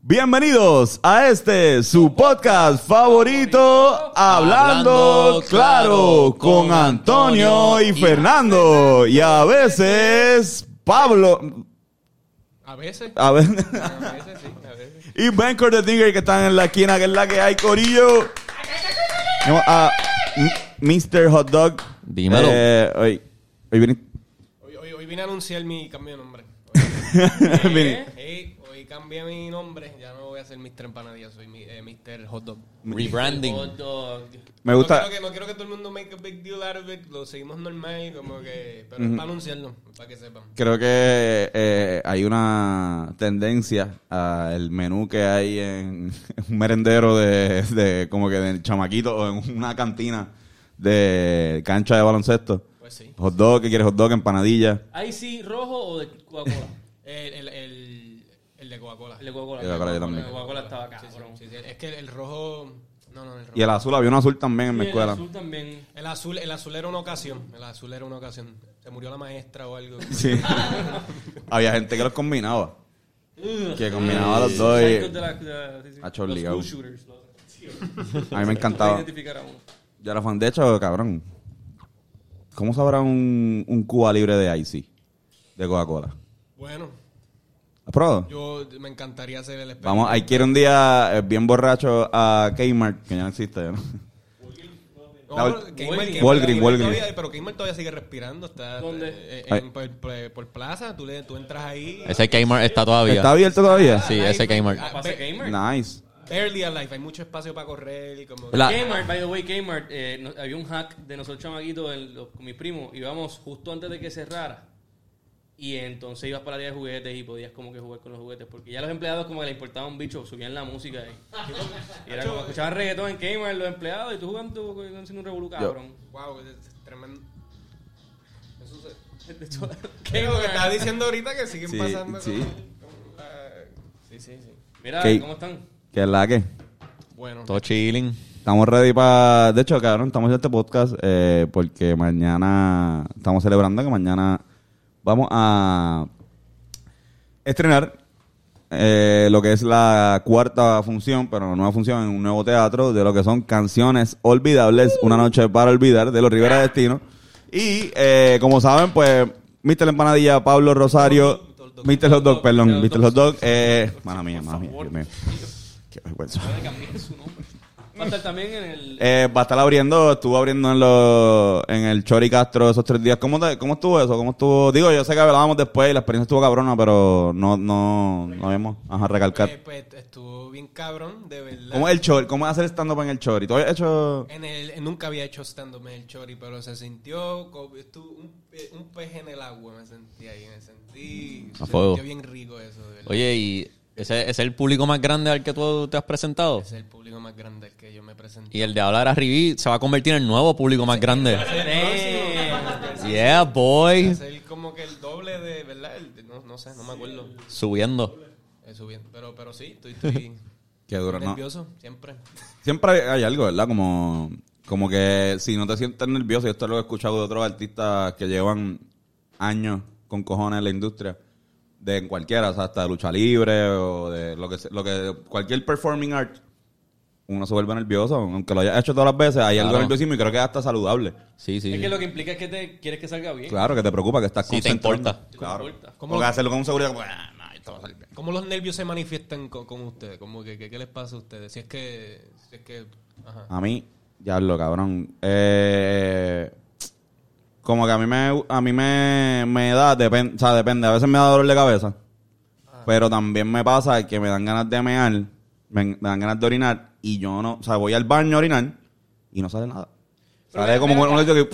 Bienvenidos a este su podcast favorito, Hablando Claro, con Antonio y Fernando y a veces Pablo, A veces. a veces sí, a veces. y Ben que están en la esquina que es la que hay Corillo. No, a M- Mr. Hot Dog. Dímelo. Eh, hoy, hoy vine- Hoy, hoy, hoy vine a anunciar mi cambio de nombre. vine- Hey, hoy cambié mi nombre. Ya no voy a ser Mr. Empanadilla, soy mi, eh, Mr. Hot Dog. Rebranding. me gusta. No quiero, que, no quiero que todo el mundo make a big deal out of it. Lo seguimos normal, como que. Pero es para anunciarlo, para que sepan. Creo que eh, hay una tendencia al menú que hay en un merendero de, de como que de chamaquito o en una cantina de cancha de baloncesto. Pues sí. Hot dog, ¿qué quieres? Hot dog, empanadilla. ¿Ahí sí rojo o de Coca-Cola? El, el, el, el de Coca-Cola. El de Coca-Cola. El de Coca-Cola yo también. El de Coca-Cola estaba acá. Sí, sí, sí. Es que el rojo. No, no, el rojo. Y el azul, había un azul también en mi Y el escuela. azul también. El azul, el azul era una ocasión. El azul era una ocasión. Se murió la maestra o algo. Sí. había gente que los combinaba. Que combinaba los dos y. A Charlie Los shooters. a mí me encantaba. Yo era fan. De hecho, cabrón, ¿cómo sabrá un, un Cuba libre de Icy? De Coca-Cola. Bueno, ¿Has probado? yo me encantaría hacer el experimento. Vamos, hay que ir un día eh, bien borracho a Kmart, que ya no existe, ¿no? No, La- Walgreens. Walgreens, Walgreens. todavía- Pero Kmart todavía sigue respirando. Está, ¿Dónde? eh, Ay. por, por- por plaza, tú, le, tú entras ahí. Ese Kmart está todavía. ¿Está abierto todavía? Sí, ese Kmart. Ah, ¿Pasa Ba- Kmart? Nice. Barely alive. Hay mucho espacio para correr. Y como La- Kmart, by the way, Kmart, eh, no- había un hack de nosotros chamaquitos en con mi primo. Íbamos justo antes de que cerrara. Y entonces ibas para la área de juguetes y podías como que jugar con los juguetes. Porque ya los empleados como que le importaba un bicho, subían la música ahí. Y era como escuchaban reggaetón en Kmart los empleados y tú jugando haciendo un revolú cabrón. Wow, es, tremendo. Eso se... De hecho, ¿Qué lo que Kmart. diciendo ahorita que siguen Sí, pasando sí. con la- Sí, sí, sí. Mira, ¿Qué? ¿cómo están? ¿Qué es la que? Bueno, Todo chilling. Estamos ready para... De hecho, cabrón, estamos en este podcast eh, porque mañana... Estamos celebrando que mañana vamos a estrenar eh, lo que es la cuarta función, pero nueva función en un nuevo teatro de lo que son canciones olvidables, una noche para olvidar de los Rivera Destino. Y eh, como saben, pues Mr. Empanadilla, Pablo Rosario, Mr. Hot Dog, perdón, Mr. Hot Dog, eh, mala mía, mala mía, Dios mío. Qué vergüenza. Va a estar también en el... Eh, va a estar abriendo, estuvo abriendo en los en el Chori Castro esos tres días. ¿Cómo, te- ¿Cómo estuvo eso? ¿Cómo estuvo? Digo, yo sé que hablábamos después y la experiencia estuvo cabrona, pero no, no, no habíamos, ajá, recalcar. eh, pues estuvo bien cabrón, de verdad. ¿Cómo es el Chori? ¿Cómo es hacer stand-up en el Chori? ¿Tú habías hecho...? En el, nunca había hecho stand-up en el Chori, pero se sintió como estuvo un, pe- un pez en el agua, me sentí ahí, me sentí... A se fuego. sintió bien rico eso, de verdad. Oye, ¿y ese, es el público más grande al que tú te has presentado? Ese es el público más grande al que yo me presenté. Y el de hablar a Rivi se va a convertir en el nuevo público más grande. Yeah, boy. Es el como que el doble de, ¿verdad? El de- no, no sé, no me acuerdo. Subiendo. Eso bien, pero, pero sí, estoy, estoy Qué duro, ¿no? nervioso, siempre. Siempre hay algo, ¿verdad? Como, como que si no te sientes nervioso, y esto lo he escuchado de otros artistas que llevan años con cojones en la industria, de cualquiera, o sea, hasta de lucha libre o de lo que, lo que cualquier performing art, uno se vuelve nervioso, aunque lo haya hecho todas las veces, hay algo Claro. nerviosismo y creo que es hasta saludable. Sí, sí. Es que lo que implica es que te quieres que salga bien. Claro, que te preocupa, que estás Sí, te importa. Claro. Te importa. Como que hacerlo con seguridad, como, ah, no, esto va a salir bien. ¿Cómo los nervios se manifiestan con, con ustedes? Como que, que- ¿Qué les pasa a ustedes? Si es que... Si es que ajá. A mí, ya lo cabrón. Eh, como que a mí me, a mí me, me da, depende, o sea, depende. A veces me da dolor de cabeza. Pero también me pasa que me dan ganas de mear, me, me dan ganas de orinar y yo no, o sea, voy al baño a orinar y no sale nada. Pero Sale como un que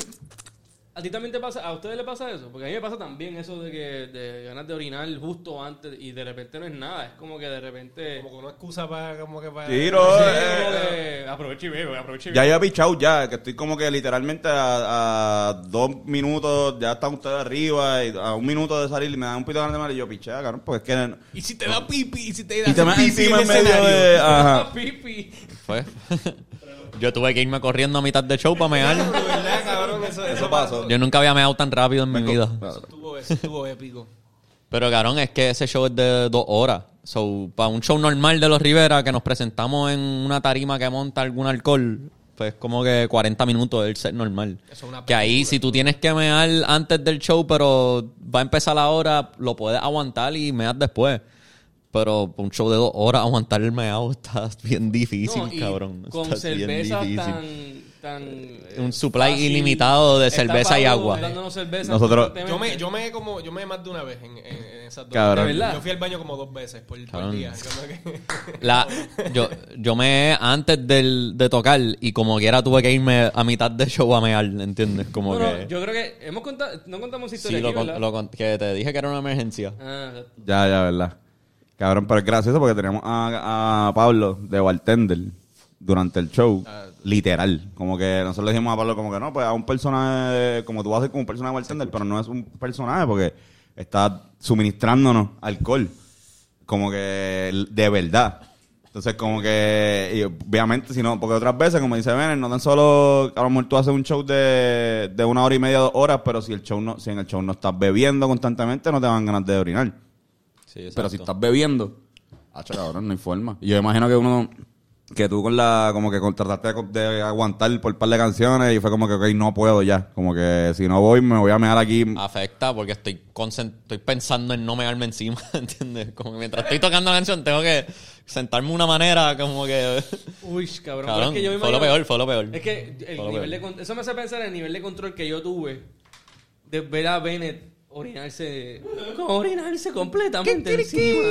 ¿A ti también te pasa, a ustedes le pasa eso? Porque a mí me pasa también eso de que de ganas de orinar justo antes y de repente no es nada. Es como que de repente... Como que una excusa para... Como que para... Tiro, Sí, eh, como que aproveche y bebe, aproveche y Ya yo he pichado ya, que estoy como que literalmente a, a dos minutos, ya están ustedes arriba, y a un minuto de salir y me dan un pito de ganas de mar y yo pichea, cabrón, pues es que... Y si te da pipi, y si te da Y te me pipi encima en medio de... Ajá. Pipi. Fue. Yo tuve que irme corriendo a mitad de show para mear. De verdad, cabrón, eso, eso Eso pasó. Yo nunca había meado tan rápido en mi vida. Claro. Estuvo, eso estuvo épico. Pero, cabrón, es que ese show es de dos horas. So, para un show normal de los Rivera, que nos presentamos en una tarima que monta algún alcohol, pues como que 40 minutos el set normal. Eso es una que ahí, si tú tienes que mear antes del show, pero va a empezar la hora, lo puedes aguantar y meas después. Pero un show de dos horas, aguantar el meado está bien difícil, No, y cabrón. Con Está bien cerveza difícil. tan, tan. eh, Un supply ilimitado de cerveza y agua. cerveza Nosotros- Yo me, yo me como, yo me más de una vez en, en- en esas dos. Cabrón. Yo fui al baño como dos veces por, por día. La, yo, yo me antes del, de tocar y como quiera tuve que irme a mitad de show a mear, ¿entiendes? Como No, no, que... yo creo que hemos contado, no contamos esa sí, que te dije que era una emergencia. Ah. Ya, ya, verdad. Cabrón, pero es gracioso porque teníamos a, a Pablo de bartender durante el show, literal. Como que nosotros le dijimos a Pablo como que no, pues a un personaje, como tú vas a ser como un personaje de bartender, pero no es un personaje porque está suministrándonos alcohol. Como que de verdad. Entonces, como que, y obviamente, si no, porque otras veces, como dice Vener, no tan solo, a lo mejor tú haces un show de, de una hora y media, dos horas, pero si el show no, si en el show no estás bebiendo constantemente, no te dan ganas de orinar. Sí, Pero si estás bebiendo, hacho cabrón, no hay forma. Y yo imagino que uno, que tú con la, como que trataste de, de aguantar por un par de canciones y fue como que, ok, no puedo ya. Como que si no voy, me voy a mear aquí. Afecta porque estoy estoy pensando en no mearme encima, ¿entiendes? Como que mientras estoy tocando la canción tengo que sentarme de una manera como que... Uy, cabrón. Cabrón, es que yo me fue lo peor, fue lo peor. Es que el nivel peor. de eso me hace pensar en el nivel de control que yo tuve de ver a Bennett orinarse, orinarse completamente encima.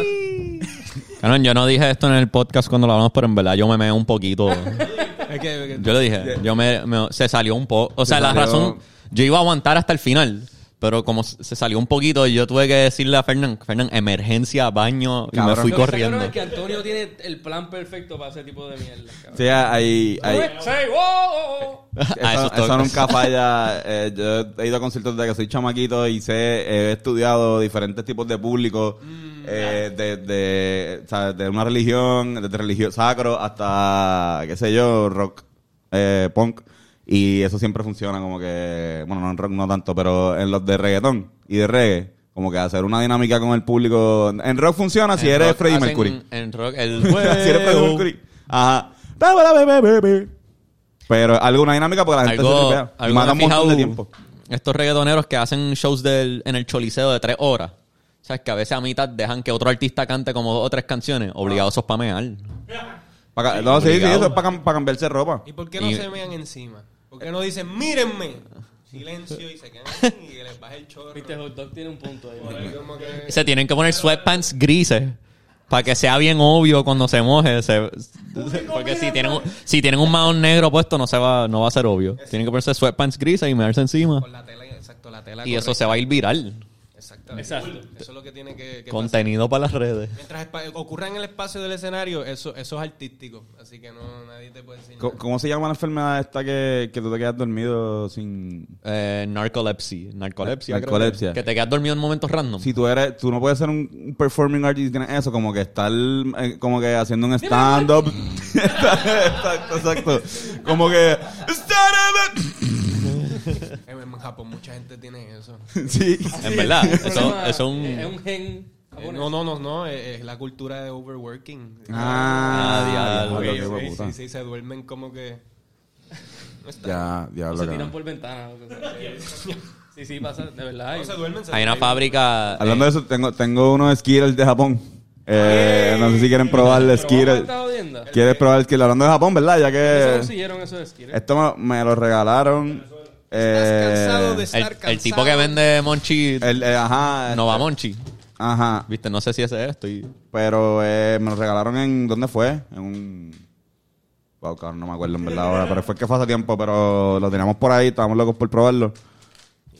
Cabrón, yo no dije esto en el podcast cuando lo hablamos, pero en verdad yo me meo un poquito. es que, que- Yo le dije, yo me, me- se salió un poco. O sea, Se la salió- razón, yo iba a aguantar hasta el final, pero como se salió un poquito, yo tuve que decirle a Fernán, Fernán, emergencia, baño, y me fui Lo que corriendo. es que Antonio tiene el plan perfecto para ese tipo de mierda. cabrón. Sí, hay, hay, Sí, wow, wow, wow. Ah, eso, eso eso nunca falla. Eh, yo he ido a conciertos desde que soy chamaquito y sé, he estudiado diferentes tipos de público, eh, de, de, o sea, de una religión, desde religión sacro hasta, qué sé yo, rock, eh, punk. Y eso siempre funciona como que, bueno, no en rock no tanto, pero en los de reggaetón y de reggae, como que hacer una dinámica con el público. En rock funciona si En eres Freddie Mercury. En rock, el... si eres Freddie Mercury. Ajá. Pero algo, una dinámica porque la gente se algo, tripea. Y algo mata un montón de fijado, tiempo. Estos reggaetoneros que hacen shows del, en el choliseo de tres horas. O sea, que a veces a mitad dejan que otro artista cante como dos o tres canciones. Obligados a pamear. Pa' no, sí, sí, eso es para cambiarse ropa. ¿Y por qué no Y- se mean encima? ¿Por qué no dicen, mírenme? Silencio y se quedan así y que les baja el chorro. Viste, Hot Dog tiene un punto ahí. Como que- Se tienen que poner sweatpants grises. Para que sea bien obvio cuando se moje. se- porque si tienen, un- si tienen un mahón negro puesto, no se va, no va a ser obvio. Tienen que ponerse sweatpants grises y mearse encima. Con la tela, exacto, la tela. Y eso correcta. se va a ir viral. Exactamente. Exacto. Eso es lo que tiene que, que pasar. Contenido para las redes. Mientras ocurra en el espacio del escenario, eso, eso es artístico. Así que no, nadie te puede nada. ¿Cómo se llama la enfermedad esta que, que tú te quedas dormido sin... Eh, narcolepsia. Narcolepsia. Narcolepsia. Que, que te quedas dormido en momentos random. Si tú eres, tú no puedes ser un, un performing artist y tienes eso, como que estar eh, como que haciendo un stand-up. exacto, exacto. Como que... Japón mucha gente tiene eso. sí. En verdad. Es un Eso, es un... es un gen Eh, japonés. no, no, no, no. Es, es la cultura de overworking. Ah, diablo, diablo, Sí, sí, se duermen como que. No está- Ya, diablo. se tiran por ventanas. Sí, sí, pasa, de verdad. No se duermen. se Hay una fábrica... Hablando eh, de eso, tengo, tengo unos Skittles de Japón. Eh, no sé si quieren probar el ¿Pero Skittles. estás jodiendo? ¿Quieres probar el Skittles? Hablando de Japón, ¿verdad? Ya ¿Cómo se que... consiguieron eso de Skitter? Esto me, me lo regalaron. Estás cansado de Eh, estar el, cansado. el tipo que vende Monchi... el, eh, ajá. no va este, Monchi. Ajá. Viste, no sé si ese es esto. Pero eh, me lo regalaron en... ¿Dónde fue? En un... Wow, cabrón, no me acuerdo en verdad ahora. Pero fue que fue hace tiempo, pero lo teníamos por ahí. Estábamos locos por probarlo.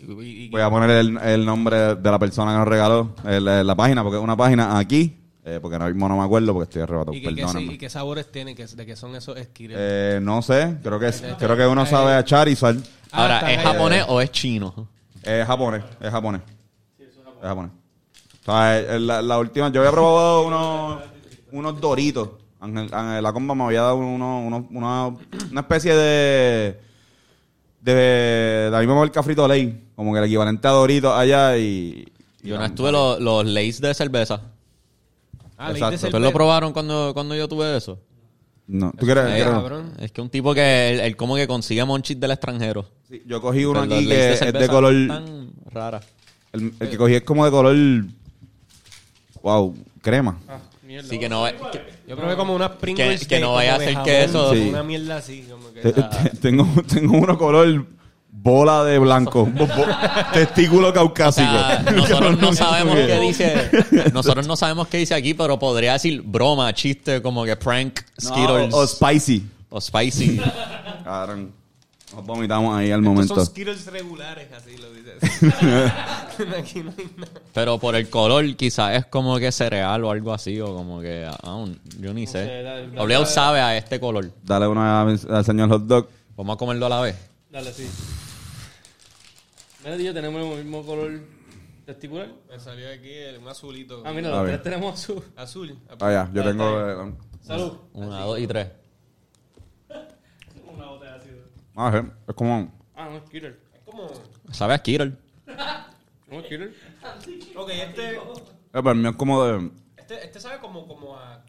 Voy a poner el, el nombre de la persona que nos regaló. el- el- la página, porque es una página aquí. eh, porque ahora mismo no me acuerdo porque estoy arrebatado. ¿Y qué, qué, Perdóname. y qué sabores tienen? ¿Qué- ¿De qué son esos? Eh, no sé, creo que es- creo que uno sabe a Charizard. Ah, Ahora, ¿es japonés o es chino? Es japonés, es japonés. Es japonés. O sea, eh, la, la última, yo había probado unos, unos doritos. Ángel, Ángel, la comba me había dado uno, uno- una, una especie de de, de la misma marca Frito Lay, como que el equivalente a Doritos allá y, Yo no estuve los, los Lays de cerveza. Ah, Exacto. ¿Ustedes lo probaron cuando, cuando yo tuve eso? No, ¿tú quieres? Eh, quieres- cabrón. Es que un tipo que él, él como que consigue monchis del extranjero. Sí, yo cogí uno Pero aquí que es de color... Tan rara. El, el que cogí es como de color... Wow, crema. Ah, mierda. Sí, que no... Que, Yo probé como unas Pringles Que- que no vaya a como de ser que jabón, eso- como Sí. Una mierda así, como que... Tengo, tengo uno color bola de blanco. Testículo caucásico. nosotros no sabemos qué dice... Nosotros no sabemos qué dice aquí, pero podría decir broma, chiste, como que prank, No, Skittles o, o spicy. o spicy. Cabrón. Nos vomitamos ahí al Estos momento. son Skittles regulares, así lo dices. Aquí no hay nada. Pero por el color quizás es como que cereal o algo así, o como que... ah, yo ni sé. Obligado sabe a este color. Dale una al señor hot dog. Vamos a comerlo a la vez. Dale, sí. Mira, tío, tenemos el mismo color testicular. Me salió aquí el- un azulito. Ah, mira, A los tres tenemos azul. Azul. Ah, ya, yo Ya, tengo... Salud. Una, dos y tres. ah, sí, es como... Ah, no es Skitter. Es como... ¿Sabe a Skittle? ¿No es Skitter? Ok, este... Eh, pero el mío es como de... Este, este sabe como, como a...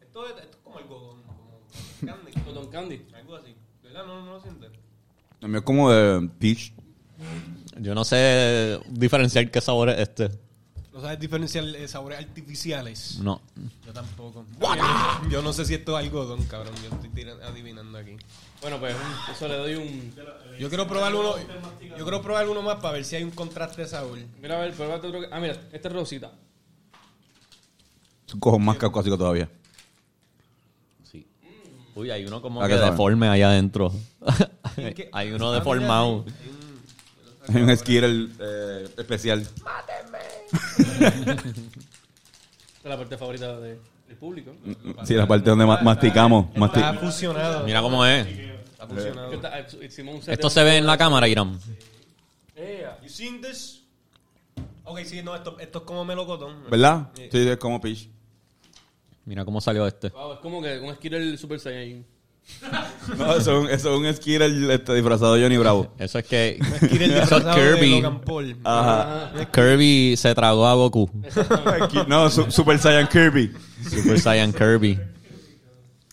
Esto es, esto es como algodón, como candy. Cotton candy. Algo así. ¿Verdad? ¿No, no lo sientes? El mío es como de peach. Yo no sé diferenciar qué sabor es este. ¿No sabes diferenciar eh, sabores artificiales? No. Yo tampoco. Yo no sé si esto es algodón, cabrón. Yo estoy tirando- adivinando aquí. Bueno, pues un- eso le doy un... Yo quiero probar uno. Yo quiero probar uno más para ver si hay un contraste de sabor. Mira, a ver, pruébate otro... que- Ah, mira, este es rosita. Es un cojón más caucásico todavía. Sí. Uy, hay uno como ¿A que qué sabe? deforme allá adentro. qué? hay uno Ah, deformado. mira, hay un- Hay un Skittle eh, especial. Esta es la parte favorita de- del público. Sí, la parte donde ma- masticamos. masti- Está fusionado. Mira cómo es. Está fusionado. Que está- Hicimos un set Esto de- se ve en la cámara, Irán. Ea. You seen this? Ok, sí, no, esto, esto es como melocotón. ¿Verdad? Sí, es como peach. Mira cómo salió este. Wow, es como que un Skitter Super Saiyan. No, eso es un, eso es un Skittle este, disfrazado de Johnny Bravo. Eso es que. Eso es Kirby. Logan Paul. Ajá. Kirby se tragó a Goku. No, su- Super Saiyan Kirby. Super Saiyan Kirby.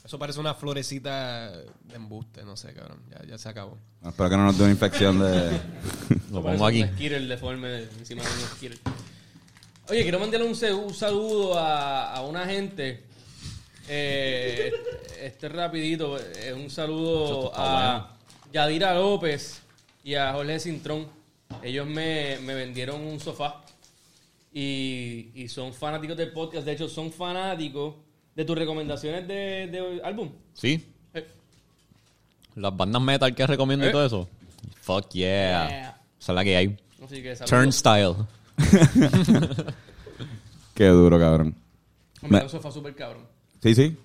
Eso parece una florecita de embuste, no sé, cabrón. Ya, ya se acabó. No, espero que no nos dé una infección de... Lo pongo aquí. Un Skitter deforme encima de un Skitter. Oye, quiero mandarle un, se- un saludo a, a una gente. Eh, este rapidito, eh, un saludo a Yadira López y a Jorge Cintrón. Ellos me, me vendieron un sofá y, y son fanáticos del podcast. De hecho, son fanáticos de tus recomendaciones de, de álbum. Sí. Eh, Las bandas metal que recomiendo y Eh. todo eso. Fuck yeah. Yeah. Esa es la que hay. Así que saludos. Turnstile. Qué duro, cabrón. Hombre, un sofá súper cabrón. Sí, sí.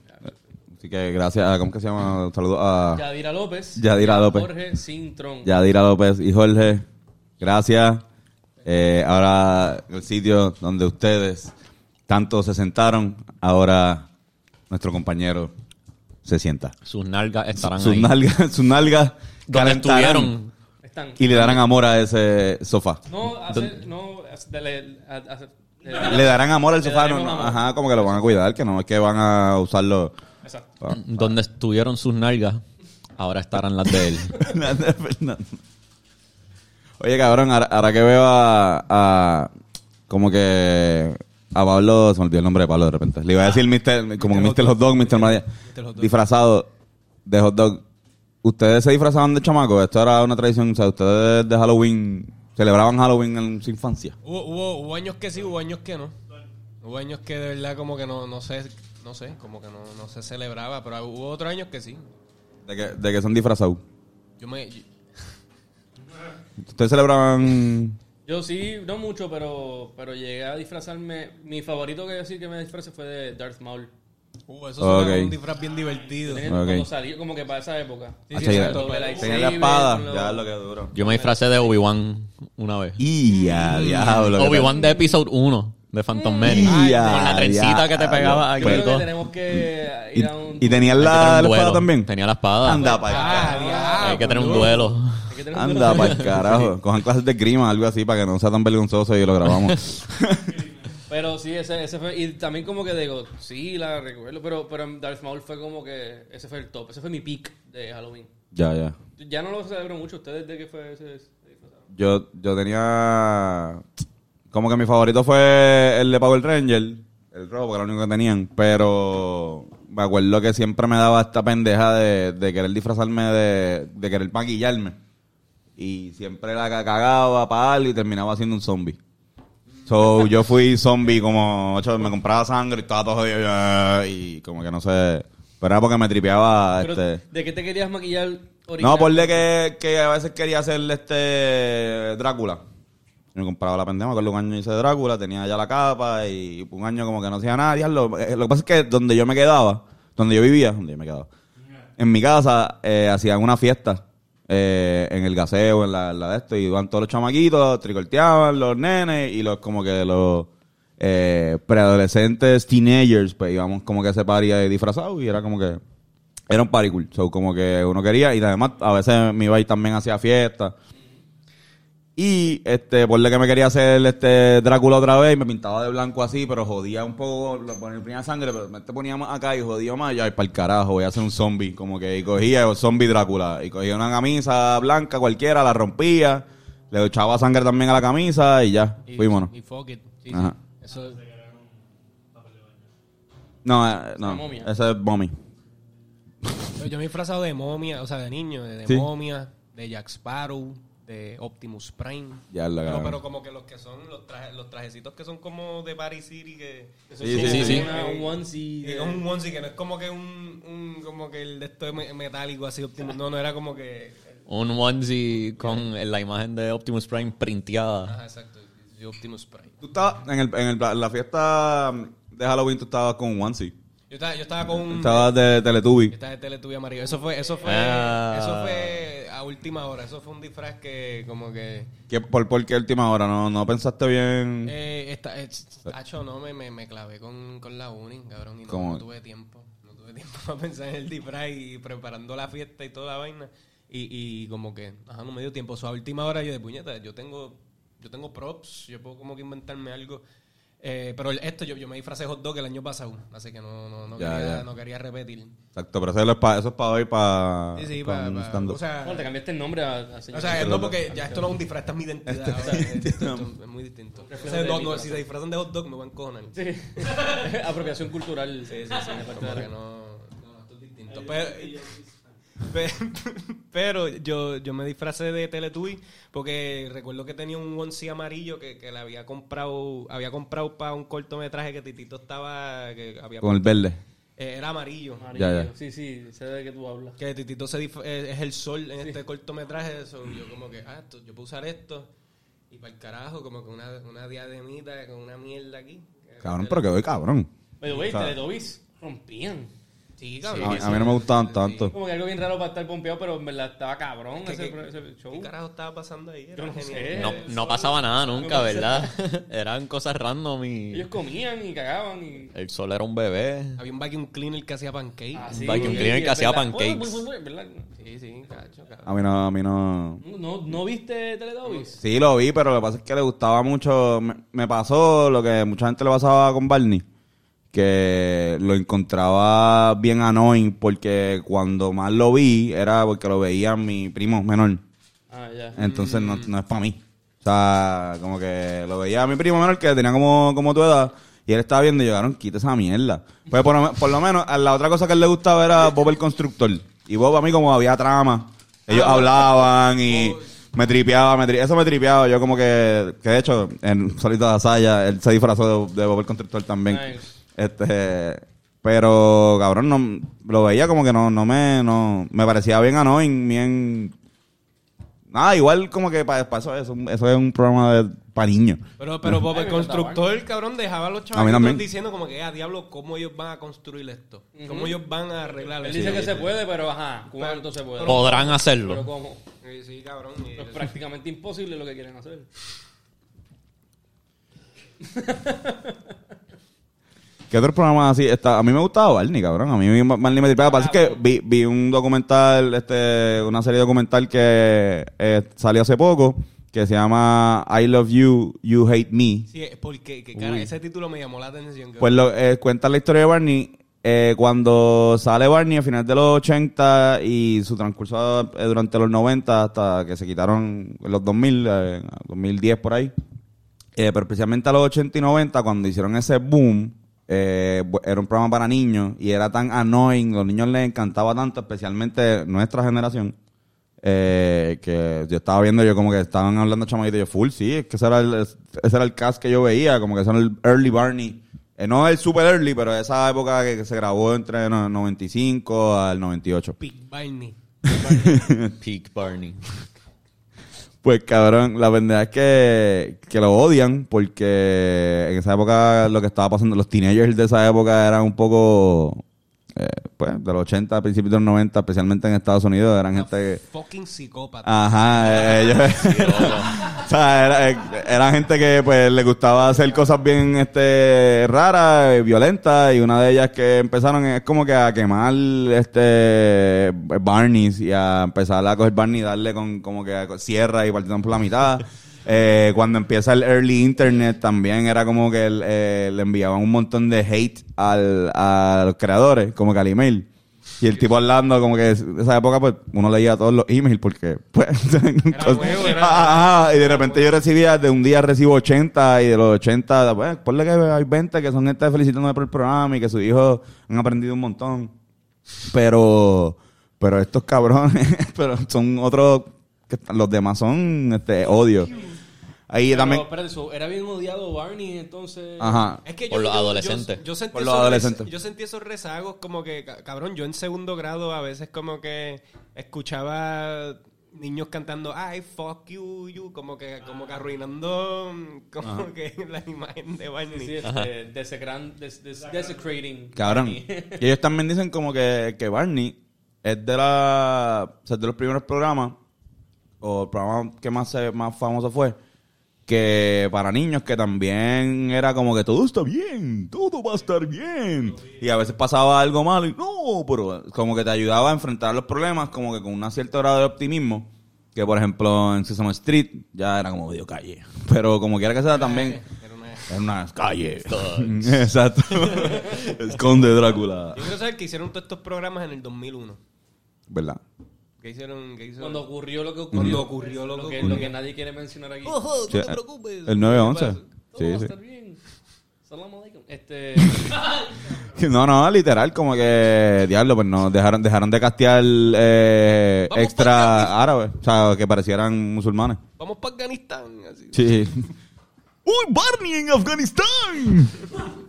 Así que gracias a... ¿Cómo que se llama? Saludos a Yadira López. Yadira López. Jorge Cintrón. Yadira López y Jorge. Gracias. Eh, ahora el sitio donde ustedes tanto se sentaron, ahora nuestro compañero se sienta. Sus nalgas estarán Sus ahí. nalgas, sus nalgas calentarán y le darán amor a ese sofá. No, hacer, no, hacer- Le darán amor al sofá, no, ajá, como que lo van a cuidar, que no es que van a usarlo. Exacto. Ah. Donde estuvieron sus nalgas, ahora estarán las de él. Oye, cabrón, ahora, ahora que veo a, a- Como que. A Pablo. Se me olvidó el nombre de Pablo de repente. Le iba a decir Mr. Como que Mr. Hot Dog, Mr. María. Disfrazado de hot dog. ¿Ustedes se disfrazaban de chamaco? Esto era una tradición. O sea, ustedes de Halloween. ¿Celebraban Halloween en su infancia? Hubo, hubo, hubo años que sí, hubo años que no. Hubo años que de verdad como que no, no sé, no sé, como que no, no se celebraba, pero hubo otros años que sí. ¿De que, de que son disfrazados? Yo me... yo- ¿Ustedes celebraban.? Yo sí, no mucho, pero, pero llegué a disfrazarme. Mi favorito que decir que me disfrace fue de Darth Maul. Uh, eso suena un disfraz bien divertido. Tenía- Ok. Cuando salió, como que para esa época. Sí, Ah, sí, tenía- la espada. lo- Ya es lo que duro. Yo me disfracé de Obi-Wan una vez. Y a diablo. ¿qué Obi-Wan de Episode 1 de Phantom Menace. Ay, Con la trencita que te pegaba aquí y creo que tenemos que ¿Y, ir a un... y tenías la, la duelo. espada también? Tenía la espada. Anda para Ah, diablo, Hay que tener un duelo. Anda, para el carajo. Cojan clases de grima, algo así, para que no sea tan vergonzoso y lo grabamos. Pero sí, ese, ese fue. Y también como que digo, sí, la recuerdo. Pero, pero Darth Maul fue como que. Ese fue el top. Ese fue mi peak de Halloween. ya, ya. Ya no lo celebro mucho. ¿Ustedes de qué fue ese? Yo, yo tenía. Como que mi favorito fue el de Power Ranger. El robo, que era lo único que tenían. Pero me acuerdo que siempre me daba esta pendeja de, de querer disfrazarme, de, de querer maquillarme. Y siempre la ca- cagaba para algo y terminaba siendo un zombie. So, yo fui zombie como ocho, me compraba sangre y estaba todo jodido, ya, y como que no sé. Pero era porque me tripeaba Pero, este. ¿De qué te querías maquillar original? No, ponle que, que a veces quería hacer este Drácula. Me compraba la pendeja, me acuerdo un año hice Drácula, tenía ya la capa y un año como que no hacía nada. diablo. Eh, Lo que pasa es que donde yo me quedaba, donde yo vivía, donde yo me quedaba, en mi casa eh, hacían una fiesta eh, en el gaseo, en la, la de esto, y iban todos los chamaquitos, tricorteaban los nenes y los como que los eh, preadolescentes, teenagers, pues íbamos como que a ese party disfrazados y era como que era un party cool. So, como que uno quería y además a veces mi iba también hacía fiesta. Y este, por lo que me quería hacer este Drácula otra vez, y me pintaba de blanco así, pero jodía un poco, lo ponía sangre, pero me te ponía más acá y jodía más, ya, y para el carajo, voy a hacer un zombie, como que, y cogía el zombie Drácula, y cogía una camisa blanca cualquiera, la rompía, le echaba sangre también a la camisa y ya, Y, fuímonos. Y fuck it. Sí, sí. Eso, No, eh, no, momia. ese es mommy. yo, yo me he disfrazado de momia, o sea, de niño, de, de Sí. momia, de Jack Sparrow, de Optimus Prime. Ya la pero, pero como que los que son los, traje- los trajecitos que son como de Paris City que Eso Sí, es sí, sí. una- un onesie. de- un onesie que no es como que un, un como que el de esto me- metálico así Optimus no no era como que Un onesie con la imagen de Optimus Prime printeada. ajá exacto de Optimus Prime Tú estabas, en, el, en el- la fiesta de Halloween tú estabas con un onesie. yo estaba yo estaba con un Estabas de Teletubby. Esta de Teletubby amarillo. Eso fue, eso fue, Ah. eso fue última hora. Eso fue un disfraz que como que ¿Qué, por, ¿Por qué última hora? ¿No, no pensaste bien? eh, esta, eh, tacho, no me, me, me clavé con, con la uni, cabrón, y no, no tuve tiempo. No tuve tiempo para pensar en el disfraz y preparando la fiesta y toda la vaina. Y, y como que, ajá, no me dio tiempo. O sea, a última hora yo de puñeta, yo tengo, yo tengo props, yo puedo como que inventarme algo. Eh, pero esto yo, yo me disfracé de hot dog el año pasado, así que no, no, no, Ya, quería, ya. no quería repetir. Exacto, pero eso es para, eso es para hoy, para, Sí, sí, para para, un para- stand-up. o sea, Bueno, te cambiaste el nombre a, a señor. O sea, no porque ya esto no es un disfraz, esta es mi identidad. ahora, es, distinto, es muy distinto. O sea, no, no, si se disfrazan de hot dog me van a encojonar. Sí, Sí. Apropiación cultural. sí, sí. como que no, no, esto es distinto. Pero, pe- pero yo, yo me disfracé de Teletubby porque recuerdo que tenía un onesie amarillo que, que le había comprado había comprado para un cortometraje que Titito estaba que había Con el verde. eh, era amarillo Amarillo. Ya, ya. Sí, sí, sé de qué tú hablas. que Titito se eh, es el sol en este cortometraje eso yo como que ah esto, yo puedo usar esto y para el carajo como que una, una diademita con una mierda aquí Cabrón, pero quedó cabrón. Pero, güey, O sea, Teletubbies rompían. Sí a, cabrón a mí no me gustaban tanto. Como que algo bien raro para estar pompeado, pero en verdad estaba cabrón ¿Qué- ese, show. ¿Qué carajo estaba pasando ahí? Era Yo no sé. No, no pasaba nada nunca, ¿verdad? Eran cosas random y Ellos comían y cagaban y... el sol era un bebé. Había un vacuum cleaner que hacía pancake. Ah, Un vacuum cleaner que hacía pancakes. Sí, sí, cacho, cabrón. A mí no, a mí no. ¿No, ¿No viste Teletubbies? Sí, lo vi, pero lo que pasa es que le gustaba mucho. Me, me pasó lo que mucha gente le pasaba con Barney. Que lo encontraba bien annoying porque cuando más lo vi era porque lo veía mi primo menor. Ah, ya. Entonces no, no es para mí. O sea, como que lo veía a mi primo menor que tenía como, como tu edad. Y él estaba viendo y llegaron, quita esa mierda. Pues por, por lo menos, a la otra cosa que él le gustaba era Bob el Constructor. Y Bob a mí como había trama. Ellos hablaban y me tripeaba, me tri- eso me tripeaba. Yo como que, que de hecho, en Solito de Asaya, él se disfrazó de, de Bob el Constructor también. Nice. Este, pero cabrón, no, lo veía como que no, no me, no, me parecía bien annoying, bien Nada, igual como que para, eso, es un- eso es un programa de, para niños. Pero, pero Bob, el constructor, cabrón, dejaba a los A también. diciendo como que, ah, diablo, ¿cómo ellos van a construir esto? ¿Cómo ellos van a arreglar Él esto? dice que se puede, pero ajá, ¿cuánto se puede? Podrán Pero hacerlo. ¿cómo? Sí, sí, cabrón. y- Es prácticamente imposible lo que quieren hacer. ¿Qué otros programas así? Está, a mí me gustaba Barney, cabrón. A mí Barney me tripaba. Pasa es que vi, vi un documental, este, una serie documental que eh, salió hace poco, que se llama I Love You, You Hate Me. Sí, es porque, que, cara, ese título me llamó la atención. Pues lo, eh, cuenta la historia de Barney eh, cuando sale Barney a finales de los 80 y su transcurso eh, durante los 90 hasta que se quitaron en los 2000, eh, 2010 por ahí. Pero especialmente a los 80 y 90 cuando hicieron ese boom, eh, era un programa para niños y era tan annoying, los niños les encantaba tanto, especialmente nuestra generación. eh, que yo estaba viendo yo como que estaban hablando chamaquitos y yo full sí es que ese era el ese era el cast que yo veía como que ese era el early Barney eh, no el super early pero esa época que, que se grabó entre no- 95 al 98 Big Barney. Peak Barney. Pues cabrón, la verdad es que, que lo odian porque en esa época lo que estaba pasando, los teenagers de esa época eran un poco, eh, pues, de los 80, principios de los 90, especialmente en Estados Unidos, eran gente que... Fucking psicópata. Ajá, eh, ellos... o sea, era, eh, era gente que pues le gustaba hacer cosas bien este raras, eh, violentas, y una de ellas que empezaron es como que a quemar este Barneys y a empezar a coger Barney y darle con como que a- sierra y partirlo por la mitad. Eh, cuando empieza el early internet también era como que el, eh, le enviaban un montón de hate al, a los creadores, como que al email. Y el tipo hablando, como que en esa época, pues uno leía todos los emails porque, pues. era- ajá, y de repente yo recibía, de un día recibo 80 y de los 80, pues, ponle que hay 20 que son gente felicitándome por el programa y que sus hijos han aprendido un montón. Pero, pero estos cabrones, pero son otros, que los demás son este odio. Ahí Pero, también. espérate, so, era bien odiado Barney, entonces... Ajá. Es que Por los adolescentes. Yo, sentí Por los esos adolescentes. yo sentí esos rezagos como que, ca- cabrón, yo en segundo grado a veces como que escuchaba niños cantando ay fuck you you como que como que arruinando mm, como que la imagen de Barney Sí, este, desecran- des- des- desecrating. Cabrón. Y ellos también dicen como que, que Barney es de la o sea, de los primeros programas o el programa que más se- más famoso fue que para niños que también era como que todo está bien, todo va a estar bien. Y a veces pasaba algo malo y no, pero como que te ayudaba a enfrentar los problemas como que con una cierta grado de optimismo. Que por ejemplo en Sesame Street ya era como medio calle. Pero como quiera que sea también Era una- era una calle. Exacto. Esconde Drácula. yo quiero saber que hicieron todos estos programas en el 2001 ¿Verdad? Que hicieron que hizo Cuando ocurrió lo que ocurrió. Cuando ocurrió lo que que, ocurrió. lo que nadie quiere mencionar aquí. Ojo, no Sí, te preocupes El 9-11. Todo Sí, va a sí. estar bien. Salam alaikum. Este... No, no, literal, como que, diablo, pues no, dejaron, dejaron de castear eh, extra árabes, o sea, que parecieran musulmanes. vamos para Afganistán así. Sí. ¡Uy, Barney en Afganistán!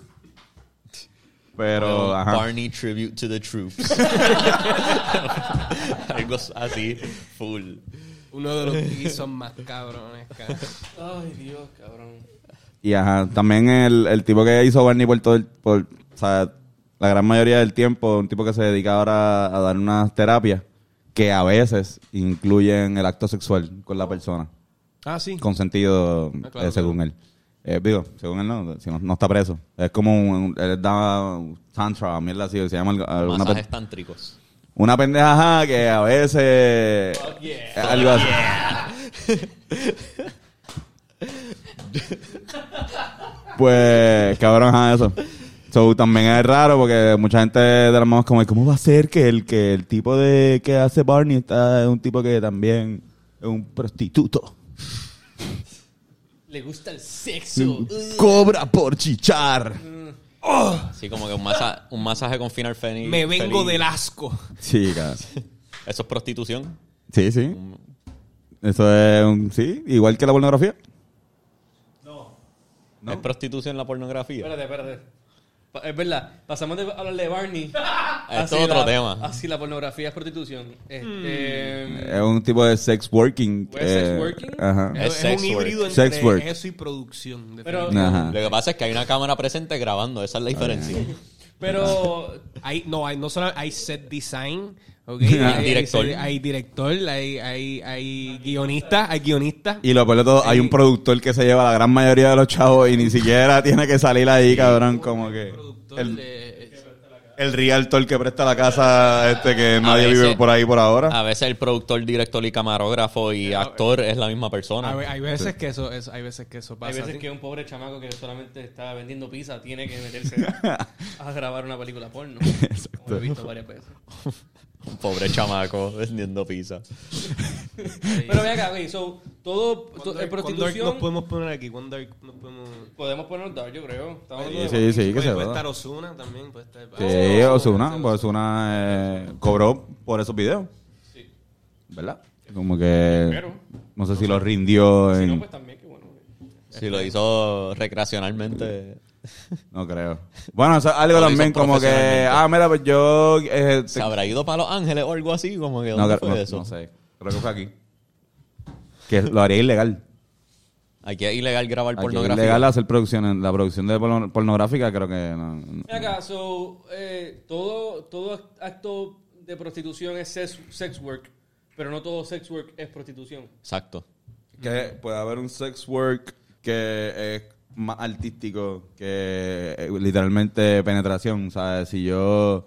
Pero, ajá. Barney tribute to the troops. Algo así, full. uno de los guisos más cabrones cabrón. Ay, Dios, cabrón. Y ajá, también el, el tipo que hizo Barney por todo el, por, o sea, la gran mayoría del tiempo, un tipo que se dedica ahora a dar unas terapias que a veces incluyen el acto sexual con la persona. ah sí consentido Ah, claro, eh, según él. Eh, digo, según él no, si no, no está preso. Es como un, él da un tantra, mierda así, se llama algo- Masajes tántricos. una pendeja ajá, que a veces Fuck yeah. algo así. pues, cabrón, ajá, eso. So, también es raro porque mucha gente de la mano es como, ¿cómo va a ser que el, que el tipo de que hace Barney está, es un tipo que también es un prostituto? Le gusta el sexo. Cobra por chichar. Así como que un, masa- un masaje con final feliz. me vengo feliz. del asco Sí, cabrón. Eso es prostitución. Sí, sí. Eso es un... Sí, igual que la pornografía. ¿Es prostitución la pornografía? Espérate, espérate. Es verdad, pasamos de hablar de Barney. Esto Así es otro la- tema. Así la pornografía es prostitución. Este, Es un tipo de sex working. ¿Pues sex working? Ajá. Es es, sex un híbrido work. entre Sex work. eso y producción Pero-. Lo que pasa es que hay una cámara presente grabando, esa es la diferencia. Pero Hay, no, hay, no solo hay set design, ¿ok? Hay director. Hay, hay director, hay, hay, hay guionista, hay guionista. Y lo peor de todo, hay un productor que se lleva la gran mayoría de los chavos y ni siquiera tiene que salir ahí, cabrón, como que... productor El, de- el realtor que presta la casa, este que nadie veces- vive por ahí por ahora. A veces el productor, director y camarógrafo y actor es la misma persona. hay, hay veces que eso, eso- hay veces que eso pasa. hay veces ¿sí? que un pobre chamaco que solamente está vendiendo pizza tiene que meterse a grabar una película porno. Como lo he visto varias veces. Un pobre chamaco vendiendo pizza. Pero ve acá, ok, so, todo, ¿Cuán to- dark- en cuán prostitución dark nos podemos poner aquí? ¿Cuán dark nos podemos...? podemos poner dark, yo creo. Estamos Sí, sí, sí, que puede, se puede va. estar Ozuna también. Puede estar, Sí, Oh, Osuna, puede pues Osuna eh, cobró por esos videos, Sí. ¿verdad? Como que Pero- no sé si lo rindió Si en... no, pues también, qué bueno. Si lo hizo recreacionalmente. No creo. Bueno, eso es algo Lo hizo también como que, profesionalmente. ah, mira, pues yo... eh, te- ¿Se habrá ido para Los Ángeles o algo así? Como que, no, ¿dónde creo- fue no- eso? no sé, creo que fue aquí. Que lo haría ilegal. Aquí es ilegal grabar Aquí es pornografía. ilegal hacer producción, la producción de porno- pornográfica creo que no. no. Ve acá, so, eh, todo, todo acto de prostitución es sex, sex work, pero no todo sex work es prostitución. Exacto. Que puede haber un sex work que es más artístico que eh, literalmente penetración. ¿Sabes? Si yo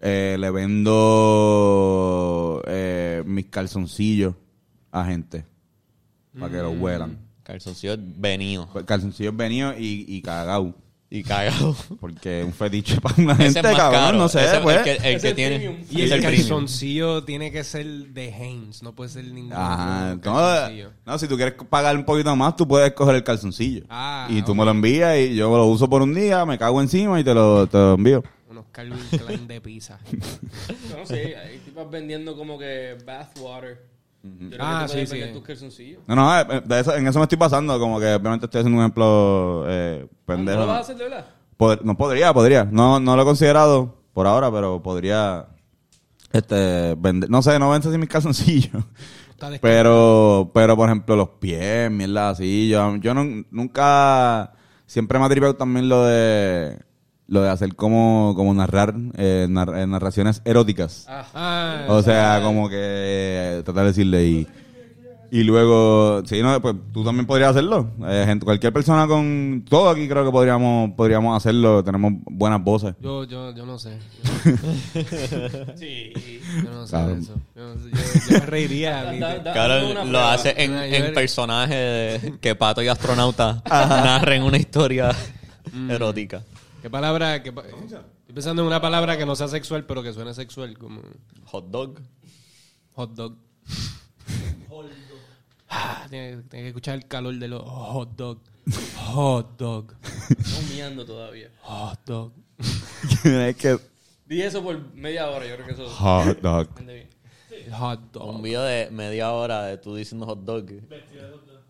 eh, le vendo eh, mis calzoncillos a gente para que los huelan. Calzoncillo venido. Pues Calzoncillos venidos y, y cagao. Y cagado. Porque es un fetiche para una Ese gente, es más cabrón. caro. No sé, Ese- pues. El que, el Es que el tiene. premium. Y el calzoncillo tiene que ser de Hanes, no puede ser ningún Ajá. otro No, calzoncillo. no, si tú quieres pagar un poquito más, tú puedes coger el calzoncillo. Ah, y tú me lo envías y yo lo uso por un día, me cago encima y te lo, te lo envío. Unos Calvin Klein de pizza. No sé, hay tipas vendiendo como que bathwater. Yo creo Ah, que tú puedes sí, sí. vender tus calzoncillos. No, no, eh, de eso- en eso me estoy pasando, como que obviamente estoy haciendo un ejemplo eh, pendejo. ¿No lo vas a hacer de verdad? Pod- no podría, podría. No, no lo he considerado por ahora, pero podría este vender. No sé, no vendo así mis calzoncillos. Pero, pero por ejemplo, los pies, mierda así. Yo, yo no- nunca. Siempre me ha tripeado también lo de. Lo de hacer como, como narrar, eh, nar- eh, narraciones eróticas. O sea, como que eh, tratar de decirle y, y luego, sí, no, pues tú también podrías hacerlo. Eh, gente, cualquier persona con todo aquí creo que podríamos podríamos hacerlo. Tenemos buenas voces. yo, yo, yo no sé. sí. Yo no sé Claro. eso. Yo. Yo- yo me reiría. Claro, lo hace en, en personaje de que Pato y Astronauta narren una historia Mm. erótica. ¿Qué palabra? qué pa- Estoy pensando en una palabra que no sea sexual, pero que suene sexual, como Hot dog. hot dog. Ah, tiene, tiene que escuchar el calor de los hot dog. Hot dog. Estamos miando todavía. Hot dog. es que Di eso por media hora, yo creo que eso hot dog. bien. Hot Un dog. video de media hora de tú diciendo hot dog.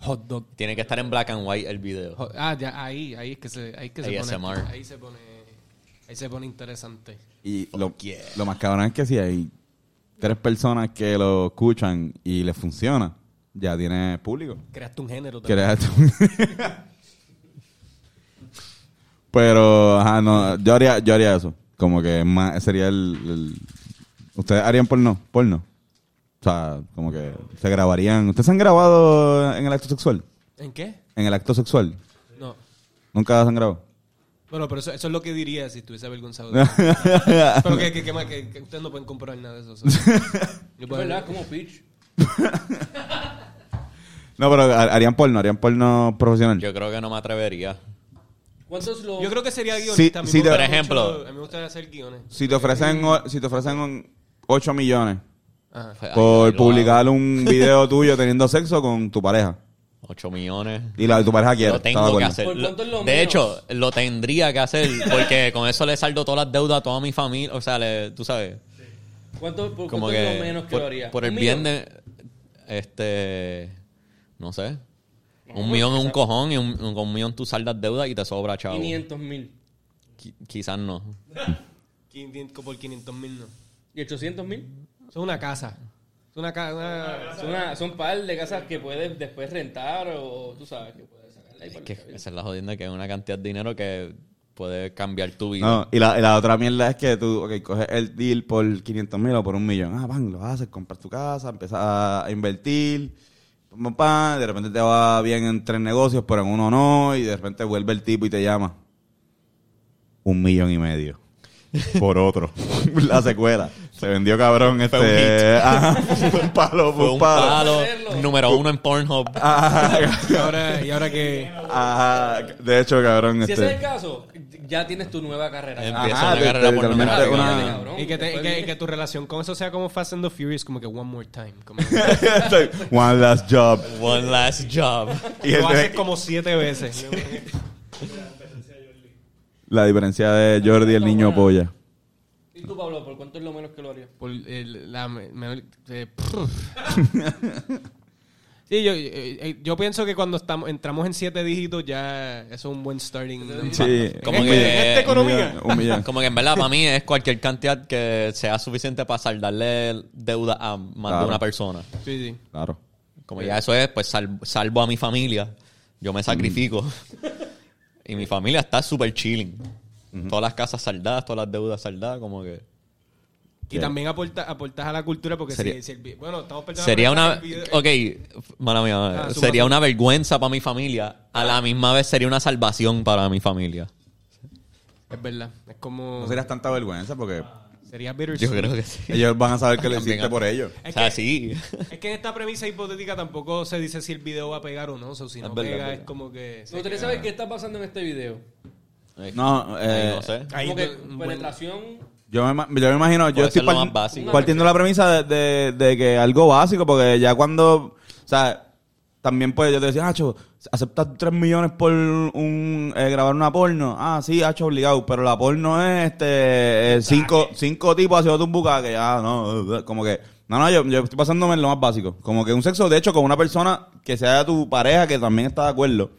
Hot dog. Tiene que estar en black and white el video. Hot- Ah, ya, ahí, ahí es que se, ahí es que se ASMR. pone. Ahí se pone. Ahí se pone interesante. Y lo, lo más cabrón es que si hay tres personas que lo escuchan y les funciona, ya tiene público. Creaste un género también. Esto. Pero, ajá, no, yo haría, yo haría eso. Como que más, sería el, el- ¿Ustedes harían porno? Porno. O sea, como que se grabarían. ¿Ustedes se han grabado en el acto sexual? ¿En qué? En el acto sexual. No. ¿Nunca se han grabado? Bueno, pero eso, eso es lo que diría si estuviese avergonzado. de pero que, que, que, más- que- que ustedes no pueden comprar nada de eso. Yo puedo- verdad, como Peach. No, pero ha- harían porno, harían porno profesional. Yo creo que no me atrevería. ¿Cuántos lo.? Yo creo que sería guionista. Sí, me gusta por mucho- ejemplo- a mí me gusta hacer guiones. Si te ofrecen, si te ofrecen 8 millones Ajá. Pues, ahí- por publicar un video tuyo teniendo sexo con tu pareja. 8 millones. Y la tu pareja quiere. Lo ¿estás de tengo que acuerdo? hacer. ¿Por cuánto es lo de menos? hecho, lo tendría que hacer porque con eso le saldo todas las deudas a toda mi familia. O sea, le- tú sabes. ¿Cuánto, por Como cuánto es lo menos que por, lo haría? por el ¿Un bien millón? de. Este. No sé. No, un millón es un cojón y un, con un millón tú saldas deudas y te sobra, chavo. 500 mil. Qui- quizás no. 500 por 500 mil, no. ¿Y 800 mil? Es una casa. Es una casa. Son, una- son par de casas que puedes después rentar o tú sabes que puedes sacar ahí Es que el- esa es la jodienda que es una cantidad de dinero que puede cambiar tu vida. No, y la, y la otra mierda es que tú, coges el deal por 500 mil o por un millón. Ah, van, lo haces, compras tu casa, empiezas a, a invertir. Pam, pam, pam, de repente te va bien en tres negocios, pero en uno no. Y de repente vuelve el tipo y te llama. Un millón y medio. Por otro. la secuela. Se vendió cabrón este. un hit. Ajá, fue un palo, Fue un palo. número uno en Pornhub. Ajá, Y ahora, y ahora que... ajá. De hecho, cabrón, Si ese es el este. caso, ya tienes tu nueva carrera. Empieza Ajá, una de- carrera pornográfica. una- Cabrón, Y que, te- y que- viene- y que tu relación con eso sea como Fast and the Furious, como que one more time. Como One last job. One last job. Y lo haces como siete veces. La diferencia de Jordi y el niño polla. ¿Y tú, Pablo, por cuánto es lo menos que lo harías? Por el- la me- menor- eh, sí, yo, eh, eh, yo pienso que cuando estamos entramos en siete dígitos ya eso es un buen starting. Sí. Como En que- esta- en esta economía. Un millón. Como que en verdad para mí es cualquier cantidad que sea suficiente para saldarle deuda a más Claro. de una persona. Sí, sí. Claro. Como ya eso es, pues sal- salvo a mi familia. Yo me sacrifico. y mi familia está súper chilling. Todas las casas saldadas, todas las deudas saldadas, como que... Y Sí. también aporta, aportas a la cultura porque Sería- si, si el bueno, estamos pensando Sería una... Ok, mala mía, Ah, sería una vergüenza para mi familia. A la misma vez sería una salvación para mi familia. Es verdad, es como No serías tanta vergüenza porque sería bittersweet. Yo creo que sí. ellos van a saber que lo hiciste por ellos. Es o sea, que- sí. Es que en esta premisa hipotética tampoco se dice si el video va a pegar o no. O sea, si no Es verdad, pega es es verdad. como que... Me gustaría saber qué está pasando en este video. No, eh, no sé. Ahí Como que penetración... yo, me, yo me imagino, yo estoy ser lo par- más básico. partiendo la premisa de, de- de que algo básico, porque ya cuando, o sea, también pues yo te decía, Hacho, ¿aceptas 3 millones por un eh, grabar una porno? Ah, sí, Hacho, obligado, pero la porno es este eh, cinco, cinco tipos haciendo un bucaque, ya, no, como que, no, no, yo, yo estoy pasándome en lo más básico, como que un sexo, de hecho, con una persona que sea tu pareja que también está de acuerdo,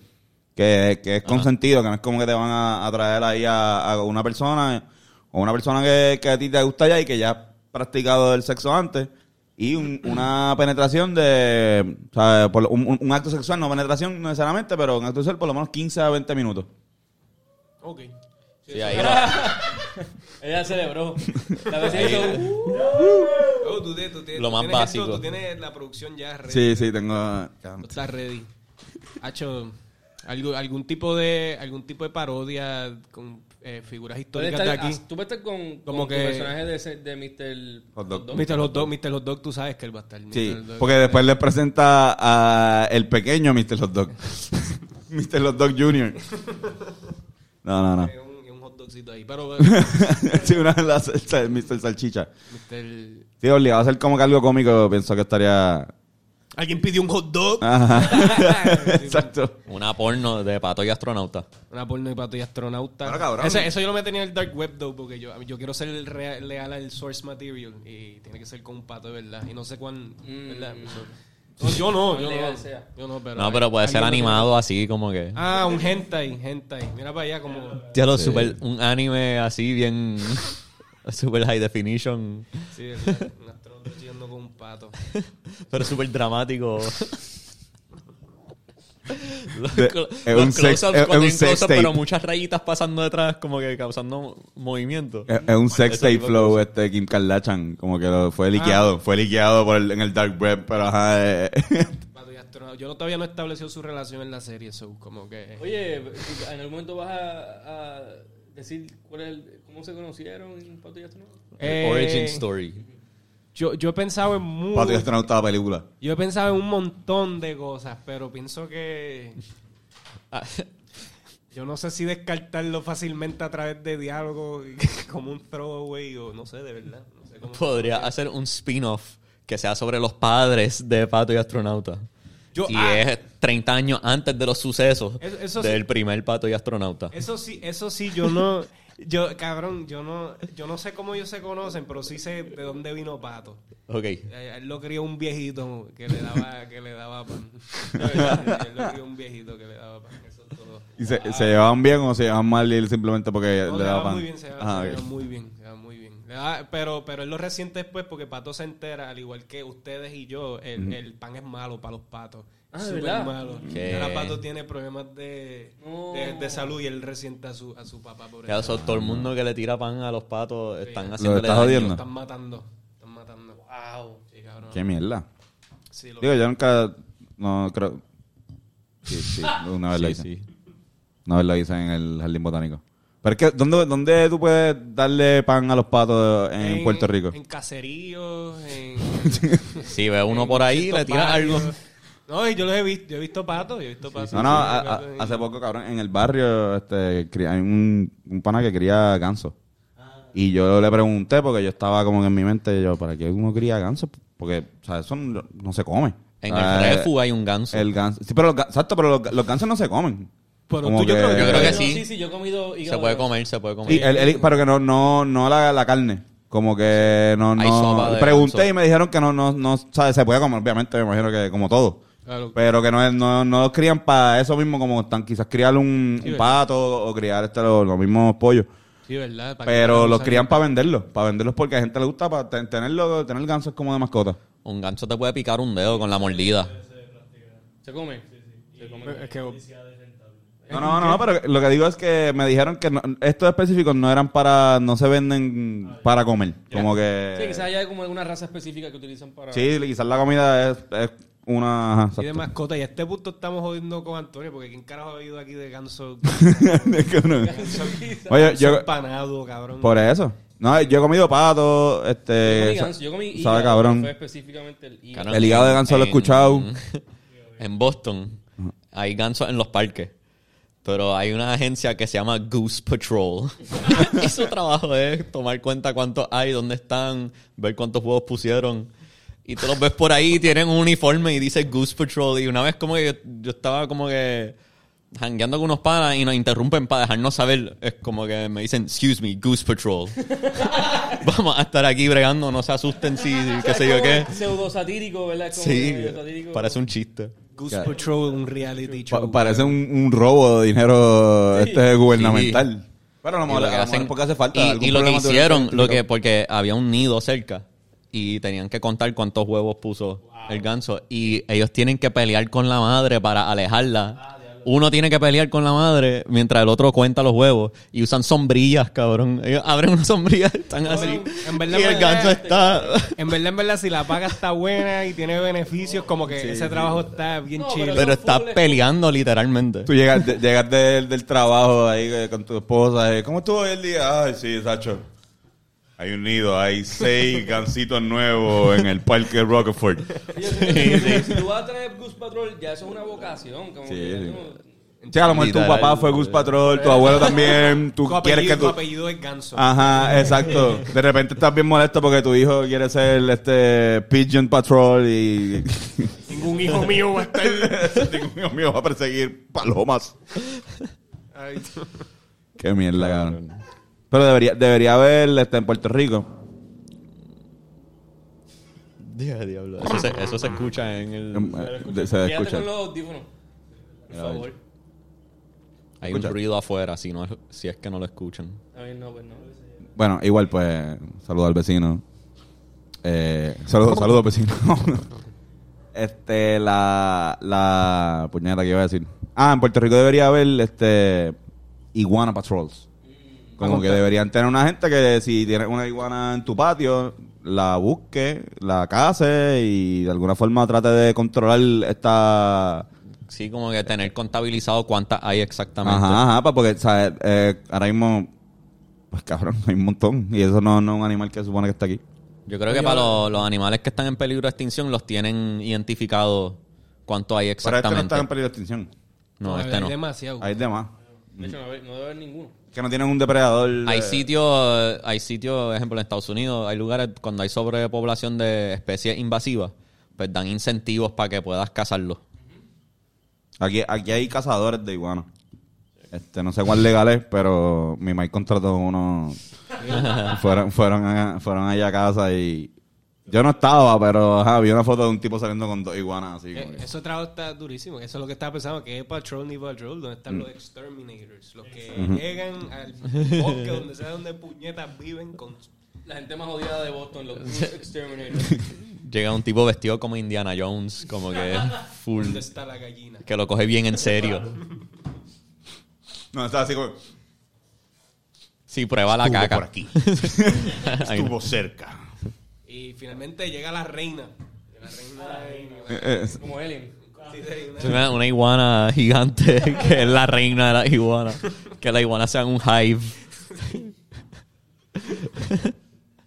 que, que es consentido, que no es como que te van a, a traer ahí a, a una persona o una persona que, que a ti te gusta ya y que ya has practicado el sexo antes y un- una penetración de, o sea, por un, acto sexual, no penetración necesariamente, pero un acto sexual por lo menos 15 a 20 minutos. Ok. Sí, ahí va. Ella celebró. La vez hizo... Oh, tú tú tienes- Lo tú más tienes básico. esto, tú tienes la producción ya ready. Sí, sí, tengo... Estás ready. Hacho, algo, algún tipo de algún tipo de parodia con eh, figuras históricas estar- de aquí. ah, Tú puedes estar con, Como con que- tu personaje de, ese- de Mr. Hot dog. Mr. Hot Dog, Mr. Hot Dog, tú sabes que él va a estar. Sí, Dog. porque después le presenta a el pequeño Mr. Hot Dog. Mr. Hot Dog Jr. No, no, no. Hay un, hot dogcito ahí. Pero sí, una de las Mr. Salchicha. Mr. Sí, obligado a hacer como que algo cómico, pienso que estaría... Alguien pidió un hot dog. Ajá. Exacto. Una porno de pato y astronauta. Una porno y pato y astronauta. Claro, cabrón. Ese- eso yo lo metí en el dark web, though, porque yo, yo quiero ser el rea- leal al source material y tiene que ser con un pato, de verdad. Y no sé cuán, Mm. ¿verdad? No, yo no, yo legal no. sea. Yo no, pero... No, pero puede ser alguien lo animado así como que... tiene. Ah, un hentai, hentai. Mira para allá como... Ya lo super, un anime así bien super high definition, Sí, ¿verdad? Con un pato. pero súper dramático. Los es los un sex- es- un sex tape. pero muchas rayitas pasando detrás como que causando movimiento. Es, es un sex tape flow este Kim Kardashian, como que lo, fue liqueado, fue liqueado por el- en el dark web, pero ajá. eh, Pato y astronauta. Yo no, todavía no he establecido su relación en la serie, so como que... Oye, en algún momento vas a, a decir cuál es el- cómo se conocieron en Pato y Astronauta. Eh, Origin story. Yo, yo he pensado en muy... Pato y astronauta la película. Yo he pensado en un montón de cosas, pero pienso que... Ah, Yo no sé si descartarlo fácilmente a través de diálogo y como un throwaway o no sé, de verdad. No sé cómo Podría hacer un spin-off que sea sobre los padres de Pato y Astronauta. Yo- y ah. es 30 años antes de los sucesos Eso- eso sí. del primer Pato y Astronauta. Eso sí, eso sí, yo no... Yo, cabrón, yo no, yo no sé cómo ellos se conocen, pero sí sé de dónde vino Pato. Ok. A Él lo crió un viejito que le daba, que le daba pan. él lo crió un viejito que le daba pan. Eso es todo. ¿Y se, se llevaban bien o se llevaban mal y él simplemente porque No, le se daba pan? muy bien, se llevaban, Ajá, se ok. llevaban muy bien, se llevaban muy bien. Ah, pero, pero él lo resiente después porque Pato se entera, al igual que ustedes y yo, el, el pan es malo para los patos. Ah, ¿de Súper verdad? malo. ¿Qué? Ahora Pato tiene problemas de, No. de, de salud y él resiente a su, a su papá por eso. todo el mundo que le tira pan a los patos están Lo haciéndole estás daño. jodiendo. Lo están matando. Están matando. Wow. Sí, cabrón. Qué mierda. Sí, lo- Digo, yo nunca. No creo. Sí, sí, una vez lo Sí, hice. sí. Una vez lo hice en el jardín botánico. Pero es que, ¿dónde, ¿dónde tú puedes darle pan a los patos en, Puerto Rico? En caseríos, en... Si ve uno por ahí, ciertos le tira barrios. algo. No, y yo los he visto. Yo he visto patos. Yo he visto patos. No, no, Sí, a- a- patos y- hace poco, cabrón, en el barrio este, hay un, un pana que cría ganso. Y yo le pregunté, porque yo estaba como que en mi mente, yo, ¿para qué uno cría ganso? Porque, o sea, eso no, no se come. En O sea, el refu hay un ganso. El ganso. Sí, pero los, exacto, pero los, los gansos no se comen. Pero Como tú, yo creo- yo creo que No, sí. Sí, sí, yo he comido hígado se puede de- comer, se puede comer. Sí, el- el- pero que no, no, no la, la carne. Como que no, no. Pregunté ganso. y me dijeron que no, no, no, ¿sabes? Se puede comer, obviamente, me imagino que como todo. Claro. Pero que no, es- no, no los crían para eso mismo, como están, quizás criar un, Sí, un pato o criar este, los, los mismos pollos. Sí, ¿verdad? Pero los crían para venderlos, para venderlos porque a gente le gusta para ten- tenerlo, tener gansos como de mascota. Un ganso te puede picar un dedo con la mordida. ¿Se come? Se come. Es que No, no, no, pero lo que digo es que me dijeron que no- estos específicos no eran para, no se venden para comer. Como que... Sí, quizás haya como alguna raza específica que utilizan para... Sí, quizás la comida es, es una... y de mascota. Y a este punto estamos jodiendo con Antonio, porque ¿quién carajo ha oído aquí de ganso, que no- Oye, ganso yo... empanado, cabrón? Por eso. No, yo he comido pato, Yo este... comí sa- ganso, yo comí hígado, sabe cabrón. Fue específicamente el hígado. El hígado de ganso lo he escuchado. En Boston hay gansos en los parques. Pero hay una agencia que se llama Goose Patrol. y su trabajo es tomar cuenta cuántos hay, dónde están, ver cuántos huevos pusieron. Y tú los ves por ahí, tienen un uniforme y dice Goose Patrol. Y una vez como que yo, yo estaba como que jangueando con unos panas y nos interrumpen para dejarnos saber. Es como que me dicen, excuse me, Goose Patrol. Vamos a estar aquí bregando, no se asusten si, qué sé yo qué. Pseudo satírico, ¿verdad? Como Sí, satírico. parece un chiste. Goose Patrol, un reality pa- show. parece un, un robo de dinero este gubernamental. Pero a lo Y lo que a lo mejor hacen- porque hace falta. y, algún y lo que te- hicieron, te- lo que porque había un nido cerca y tenían que contar cuántos huevos puso el ganso y ellos tienen que pelear con la madre para alejarla. Uno tiene que pelear con la madre mientras el otro cuenta los huevos y usan sombrillas, cabrón. Ellos abren una sombrilla, están así. en verdad, y el en ganso verdad, está En verdad, en verdad, si la paga está buena y tiene beneficios, como que ese trabajo está bien No, chido. pero está full- peleando literalmente. Tú llegas, de- llegas del, del trabajo ahí eh, con tu esposa. eh, ¿Cómo estuvo hoy el día? Ay, sí, Sacho. Hay un nido, hay seis gancitos nuevos en el parque Rockefort. Si tú vas a traer Goose Patrol, ya eso es una vocación. Como Sí, que ya sí. no- Sí, a lo mejor tu papá fue Goose Patrol, tu abuelo también. Tú tu, apellido, quieres que tu tu... apellido es ganso. Ajá, exacto. De repente estás bien molesto porque tu hijo quiere ser este Pigeon Patrol y Ningún hijo mío va a estar... ningún hijo mío va a perseguir palomas. Ay, Qué mierda, cabrón. Pero debería, debería haber este, en Puerto Rico. Dios, diablo. Eso se, eso se escucha en el... eh, se Quédate escucha. con los audífonos. Por favor. Hay un ruido afuera, si, no, es- si es que no lo escuchan. A ver, no, pues no. Bueno, igual pues, saludo al vecino. Eh, saludo, saludo vecino. este, la, la puñeta que iba a decir. Ah, en Puerto Rico debería haber este iguana patrols. Como que deberían tener una gente que si tienes una iguana en tu patio, la busque, la case y de alguna forma trate de controlar esta... Sí, como que tener contabilizado cuántas hay exactamente. Ajá, ajá, porque ¿sabes? Eh, ahora mismo, pues cabrón, hay un montón. Y eso no, no es un animal que supone que está aquí. Yo creo que para los, los animales que están en peligro de extinción los tienen identificado cuánto hay Pero este no exactamente. está en peligro de extinción. No, este hay no. demasiado. Hay demás. De hecho, no, debe- no debe haber ninguno. Que no tienen un depredador. Hay eh, sitios, hay sitios, por ejemplo, en Estados Unidos, hay lugares cuando hay sobrepoblación de especies invasivas, pues dan incentivos para que puedas cazarlos. Aquí, aquí hay cazadores de iguanas. Este, no sé cuál legal es, pero mi maíz contrató uno. fueron, fueron, a- fueron allá a casa y. Yo no estaba, pero ajá, vi una foto de un tipo saliendo con dos iguanas así. Eh, Ese trabajo está durísimo. Eso es lo que estaba pensando, que es Patrol ni Patrol, donde están Mm. los exterminators, los que llegan al bosque donde sea donde puñetas viven con La gente más odiada de Boston, los Exterminators. Llega un tipo vestido como Indiana Jones, como que full. ¿Dónde está la gallina? Que lo coge bien en serio. No, estaba así como... Sí, prueba la Estuvo caca. por aquí. Estuvo cerca. Y finalmente llega la reina. La reina Eh, eh, Como Alien. Sí, sí, una- iguana gigante que es la reina de la iguana. Que la iguana sea un hive.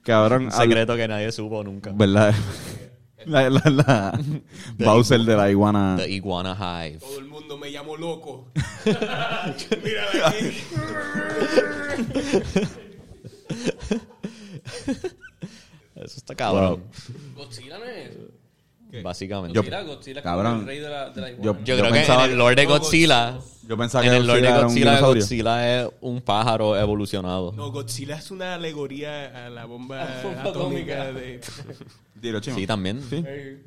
cabrón, Un al- secreto que nadie supo nunca. ¿verdad? La, la, la Bowser de la iguana. The Iguana Hive. Todo el mundo me llamó loco. Mírala aquí. Eso está cabrón. Godzilla no es eso. Básicamente. Yo- Godzilla, Godzilla es cabrón. como el rey de la, de la iguana. Yo- Yo creo pensaba- que en el lore de Godzilla. Yo pensaba En que el lore de Godzilla era un Godzilla, dinosaurio. Godzilla es un pájaro evolucionado. No, Godzilla es una alegoría a la bomba, A la bomba atómica. atómica. de... Sí, también. Sí. Eh,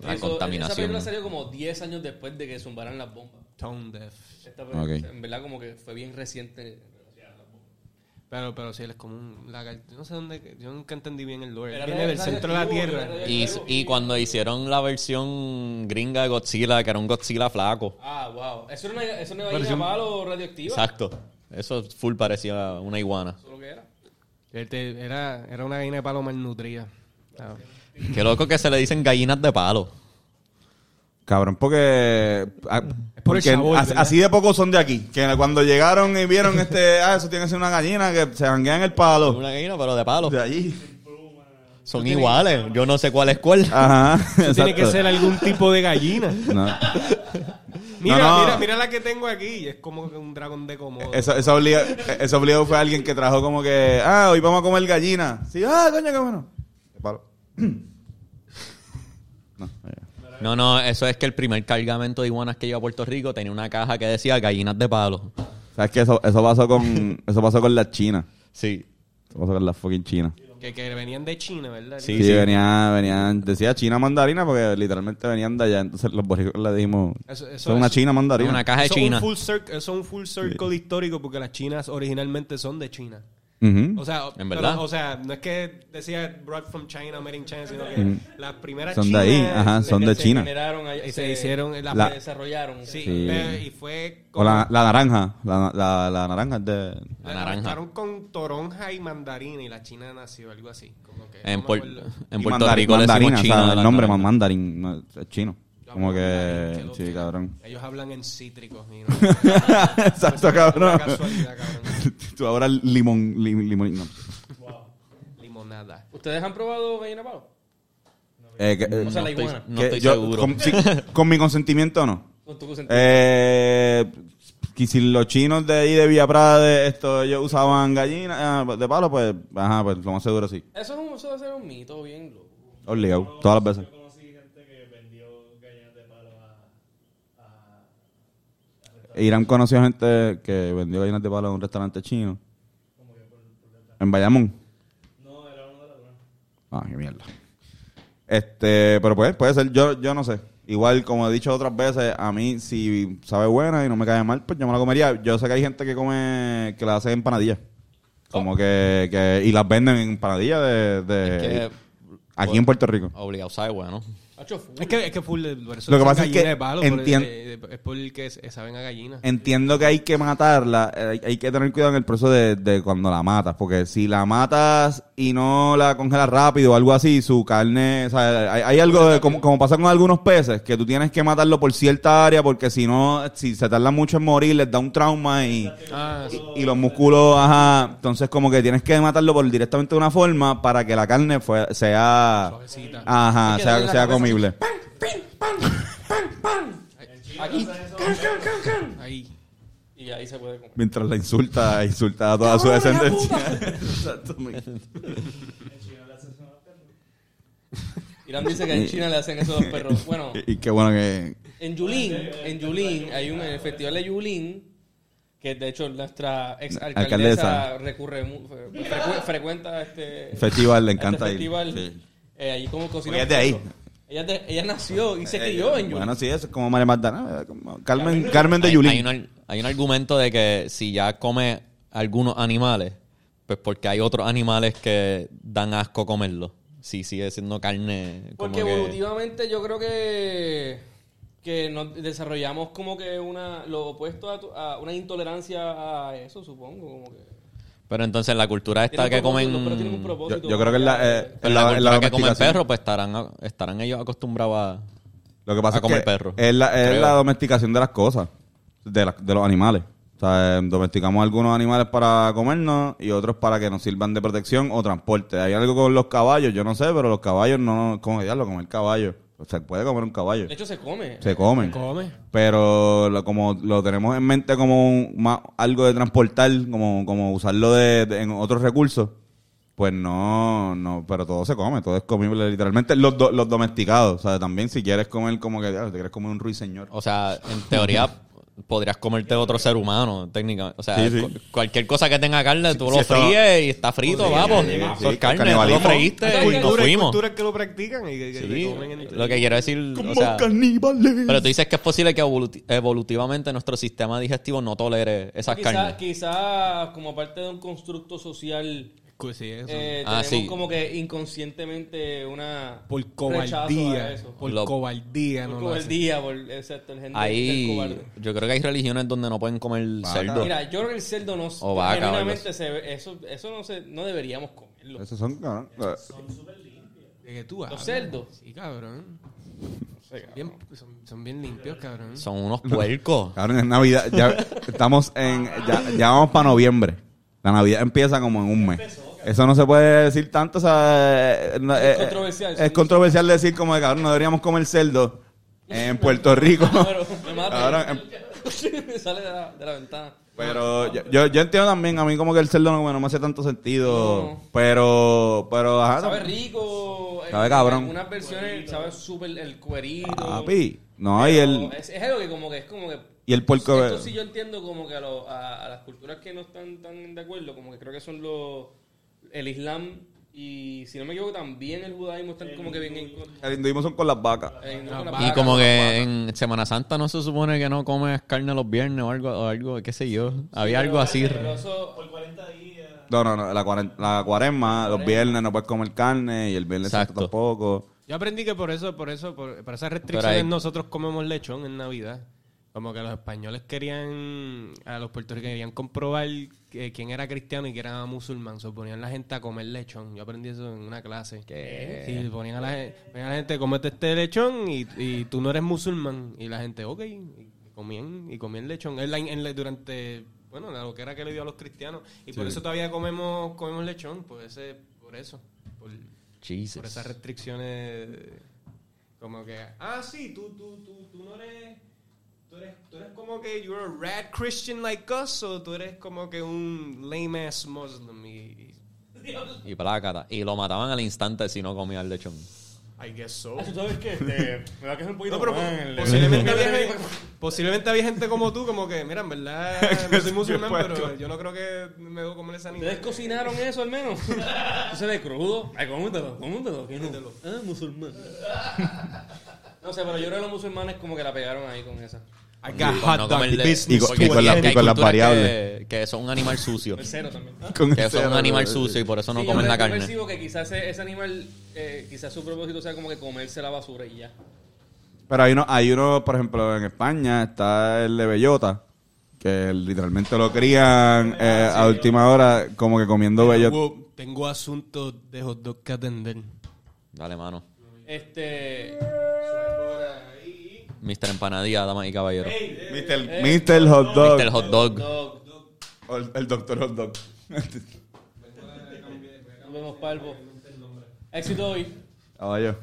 La eso- contaminación. Esa película salió como 10 años después de que zumbaran las bombas. Tone deaf. Esta película, Ok. En verdad, como que fue bien reciente. Pero, pero sí, él es como un lagarto. No sé dónde. Yo nunca entendí bien el lore. Era Viene del centro de la tierra. Y, y cuando hicieron la versión gringa de Godzilla, que era un Godzilla flaco. Ah, wow. Eso era una, eso era una un- palo radioactiva. Exacto. Eso full parecía una iguana. Eso es lo que era. Él te- era, era una gallina de palo malnutrida. Ah. Qué loco que se le dicen gallinas de palo. Cabrón, porque. ah, por porque sabor, así, de pocos son de aquí. Que cuando llegaron y vieron este. Ah, eso tiene que ser una gallina que se janguea en el palo. Una gallina, pero de palo. De allí. Son iguales. Yo no sé cuál es cuál. Ajá. Eso tiene que ser algún tipo de gallina. No. Mira, No, no. mira, mira la que tengo aquí. Es como que un dragón de Komodo. Eso, eso, obliga, eso obligado fue alguien que trajo como que. Ah, hoy vamos a comer gallina. Sí, ah, coño, qué bueno. De palo. No, ya. No, no, eso es que el primer cargamento de iguanas que llegó a Puerto Rico tenía una caja que decía gallinas de palo. ¿Sabes qué? Eso, eso pasó con. Eso pasó con la China. Sí. Eso pasó con la fucking China. Que, que venían de China, ¿verdad? Sí, Sí, sí. venía, venían, decía China mandarina porque literalmente venían de allá. Entonces los boricuas le dijimos, Eso- eso eso es una China mandarina. Una caja de Eso es China. un full circ- eso es un full circle histórico porque las chinas originalmente son de China. Ujú. O sea, ¿En pero, verdad? o sea, no es que decía brought from China, made in China, sino que las primeras Son de chinas ahí, ajá, son de se China. generaron allá- y se hicieron la, La- se desarrollaron. sí, Sí. pero- y fue O la, la naranja. La, la, la naranja es de... La naranja. con toronja y mandarina y la china nació algo así. Como que, En, acuerdo. en y Puerto mandari- Rico le mandarina, decimos o sea, el las nombre naranjas. mandarín chino. Como que... Sí, cabrón. Ellos hablan en cítricos. no- Exacto, cabrón. casualidad, cabrón. Tú ahora limón... lim- limón no. Limonada. ¿Ustedes han probado gallina palo? Eh, que- eh, O sea, la estoy- iguana. no estoy yo- seguro. Con, sí, con mi consentimiento no. Con tu consentimiento. Eh, que si los chinos de ahí de Villa Prada, de esto, ellos usaban gallinas ah, de palo, pues, ajá, pues lo más seguro sí. Eso, es un, eso debe ser un mito bien loco. Obligado, todas las veces. Irán conoció gente que vendió gallinas de palo en un restaurante chino. En Bayamón. No, era uno de la Ah, qué mierda. Este, pero pues, puede ser, yo, yo no sé. Igual, como he dicho otras veces, a mí, si sabe buena y no me cae mal, pues yo me la comería. Yo sé que hay gente que come, que la hace empanadillas. Como que, que, y las venden en empanadillas de, de Es que- aquí en Puerto Rico. Obligado, sabe, bueno. Es que, es que full, por eso Lo que pasa es que de palo, por- entien- eh, es porque es- saben a gallina. Entiendo que hay que matarla, eh, hay, hay que tener cuidado en el proceso de, de cuando la matas, porque si la matas y no la congelas rápido o algo así, su carne, o sea, hay, hay algo de, como, como pasa con algunos peces, que tú tienes que matarlo por cierta área, porque si no, si se tarda mucho en morir, les da un trauma y, Ah, sí. y los músculos, ajá, entonces como que tienes que matarlo por directamente de una forma para que la carne fue, sea, Suavecita. ajá, Hay que sea, darle la sea cabeza. comible. Aquí. Ahí. Y ahí se puede comer. Mientras la insulta, insulta a toda su descendencia. Exactamente. Irán dice que en China le hacen eso a los perros. Bueno, Y, y qué bueno que... en Yulín, en Yulín, hay un en el festival de Yulín, que de hecho nuestra ex alcaldesa Alcaldesa. recurre, frecu- frecuenta este Festival, le este encanta ir. festival. Sí. Eh, allí como cocina. Es de ahí. Ella, ella nació y se crió en Yulín. Bueno, sí, eso es como María Magdalena. eh, como Carmen, Carmen de Yulín. hay un, hay un argumento de que si ya come algunos animales, pues porque hay otros animales que dan asco comerlo. Sí, sigue siendo carne. como Porque que- evolutivamente yo creo que que nos desarrollamos como que una lo opuesto a, tu- a una intolerancia a eso, supongo, como que Pero entonces la cultura esta que comen... Yo, propósito. yo creo que en la, eh, en la, la, en la cultura que comen domesticación- perro, pues estarán, estarán ellos acostumbrados a... Lo que pasa a es comer que perro, es, la, es la domesticación de las cosas, de, la- de los animales. O sea, eh, domesticamos algunos animales para comernos y otros para que nos sirvan de protección o transporte. Hay algo con los caballos, yo no sé, pero los caballos no... ¿Cómo diablo comer caballo? O sea, puede comer un caballo. De hecho se come. Se comen. Come. Pero lo- como lo tenemos en mente como un- más, algo de transportar, como, como usarlo de, de- en otros recursos, pues no, no, pero todo se come, todo es comible literalmente. Los, do- los domesticados, o sea, también si quieres comer como que, ya, te quieres comer un ruiseñor. O sea, en teoría podrías comerte otro ser humano, técnicamente. O sea, Sí, sí. cu- cualquier cosa que tenga carne, tú Sí, lo fríes y está frito, Sí, vamos. sí, Eso sí, es carne, tú lo freíste y nos Cultura- fuimos. culturas que lo practican y que, que comen entre lo que quiero decir, o sea, caníbales. pero tú dices que es posible que evoluti- evolutivamente nuestro sistema digestivo no tolere esas Quizás carnes. quizá como parte de un constructo social Cu- sí, eso. eh, Ah, tenemos sí. como que inconscientemente una por cobardía. eso. Por Lo- cobardía, Por no cobardía, por exacto, el gente del Ahí, cobarde. yo creo que hay religiones donde no pueden comer Vaca. cerdo. Mira, yo creo que el cerdo no O vaca, se ve- eso eso no se no deberíamos comerlo. Esos son, ¿De qué tú Los cerdos. Sí, cabrón. Bien- son, son bien limpios, cabrón. Son unos puercos. Cabrón, es Navidad, ya estamos en, ya, ya vamos para noviembre. La Navidad empieza como en un mes. Eso no se puede decir tanto, o sea, eh, no, Es eh, controversial, Es controversial decir como de cabrón, no deberíamos comer cerdo en Puerto Rico. Pero me mata. Cabrón, me sale de la, de la ventana. Pero yo, yo, yo entiendo también, a mí como que el cerdo no, no me hace tanto sentido. No. Pero, pero, ajá. Sabe rico. Sabe en cabrón. algunas versiones sabe súper el cuerito. Papi. No, y el, Es, es algo que como que es como que... y el puerco. Esto sí yo entiendo como que a, lo- a, a las culturas que no están tan de acuerdo, como que creo que son los... El Islam y, si no me equivoco, también el judaísmo están como que bien en. El hinduismo son con las vacas. con Y como que en Semana Santa no se supone que no comes carne los viernes o algo, o algo qué sé yo. Había algo así. Pero eso... No, no, no. La, cuaren- la cuaresma, los viernes no puedes comer carne y el viernes santo Exacto. tampoco. Yo aprendí que por eso, por eso, por, por esas Pero restricciones nosotros comemos lechón en Navidad. Como que los españoles querían, a los puertorriqueños querían comprobar que- quién era cristiano y quién era musulmán. Se ponían la gente a comer lechón. Yo aprendí eso en una clase. ¿Qué? Sí, ponían a la, gen- ponían a la gente, comete este lechón y, y tú no eres musulmán. Y la gente, ok, y comían, y comían lechón. En la- en la- durante, bueno, la lo que era que le dio a los cristianos. Y por eso todavía comemos, comemos lechón, por ese, por eso. Por, Jesus. por esas restricciones como que ah sí tú tú tú, tú no eres tú eres tú eres como que you're a rad Christian like us o tú eres como que un lame ass Muslim y Y plácata. Y lo mataban al instante si no comía el lechón. I guess so ¿Tú sabes qué? Este, me va a quedar un poquito no, pero mal. posiblemente había, gente, posiblemente había gente como tú como que mira en verdad no soy musulmán pero yo no creo que me debo comer esa ¿Ustedes cocinaron eso al menos? ¿Eso se ve crudo? Ay, cómetelo, cómetelo. ¿Qué no? Ah, musulmán. No sé, pero yo creo que los musulmanes como que la pegaron ahí con esa. I got hot no dog business Y con- y con la- y con las variables. Que, que son un animal sucio. El cero también. Con que ese- son un animal sucio y por eso no Sí, yo comen la yo carne. percibo que quizás ese, ese animal, eh, quizás su propósito sea como que comerse la basura y ya. Pero hay uno, hay uno, por ejemplo, en España está el de bellota, que literalmente lo crían eh, a última hora como que comiendo bellota. tengo, tengo asuntos de hot dog que atender Dale, mano. Este. Mr. Empanadilla, damas y caballeros. Mister, Mister Hot Dog. Mr. Hot Dog. O el, el Doctor Hot Dog. Nos vemos, Palvo. Éxito hoy. Caballo.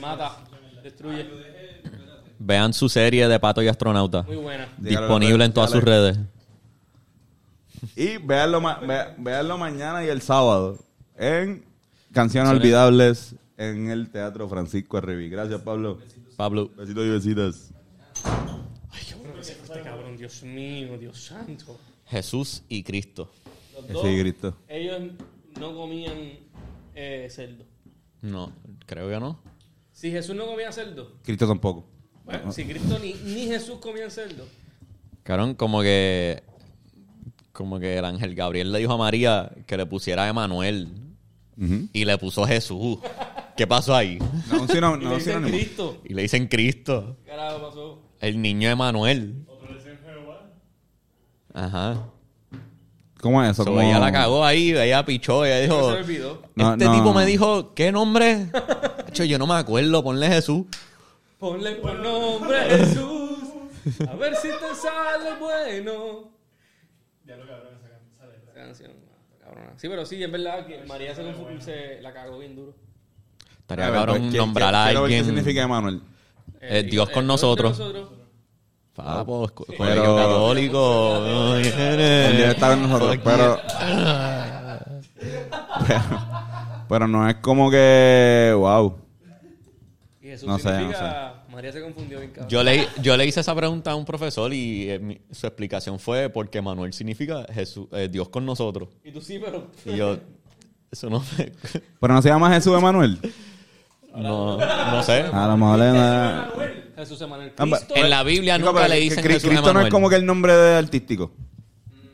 Mata. Destruye. Vean su serie de Pato y Astronauta. Muy buena. Disponible en todas sus redes. Y véanlo, ma- ve- véanlo mañana y el sábado en Canciones. Olvidables en el Teatro Francisco Arreví. Gracias, Pablo. Pablo. Besitos y besitas. Ay, qué bueno que se fue este cabrón. Dios mío, Dios santo. Jesús y Cristo. Los dos, Cristo. ellos no comían eh, cerdo. No, creo que no. Si Jesús no comía cerdo, Cristo tampoco. bueno, si Cristo ni, ni Jesús comían cerdo. Cabrón, como que como que el ángel Gabriel le dijo a María que le pusiera Emanuel Ujú. y le puso Jesús. ¿Qué pasó ahí? No, un sino- Y no, le dicen sinónimo. Cristo. Y le dicen Cristo. ¿Qué carajo pasó? El niño Emanuel. Ajá. ¿Cómo es eso? So, ¿Cómo- ella la cagó ahí, ella pichó, ella dijo... Se olvidó. Este no. tipo me dijo, ¿qué nombre? Hecho, yo no me acuerdo, ponle Jesús. Ponle por nombre Jesús. A ver si te sale bueno. Ya lo cabrón, esa canción, cabrona. Sí, pero sí, es verdad que María se, se la cagó bien duro. Estaría ver, cabrón pues, ¿qué- nombrar a alguien... ¿Qué significa Emanuel? Eh, Dios con eh, nosotros. Pues, co- Pero- católico. Con nosotros, pero, pero... Pero no es como que... Wow. Y Jesús No sé, no significa... María se confundió bien cabrón. Yo le, yo le hice esa pregunta a un profesor y eh, mi- su explicación fue porque Manuel significa Jesús, eh, Dios con nosotros. Y tú sí, pero... Y yo, eso no me- Pero no se llama Jesús Emanuel. no, no sé. A lo mejor es... Jesús Emanuel Ah, Cristo. En la Biblia nunca pero le dicen Cri- Jesús Cristo no Emanuel. es como que el nombre de artístico.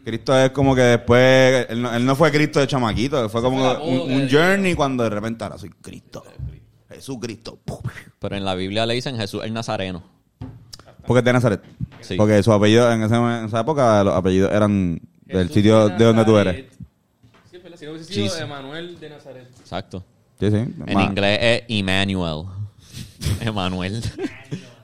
Cristo es como que después... Él no, él no fue Cristo de chamaquito. Fue como fue el apodo un, journey cuando de repente ahora soy Cristo. Jesucristo. Pero en la Biblia le dicen Jesús el Nazareno. Porque es de Nazaret. Sí. Porque su apellido en, ese- en esa época los apellidos eran del Jesús sitio de donde tú eres. Sí, verdad. Si no hubiese sido Jesus. Emanuel de Nazaret. Exacto. Sí, sí. En Ma- inglés es Emmanuel. Emanuel.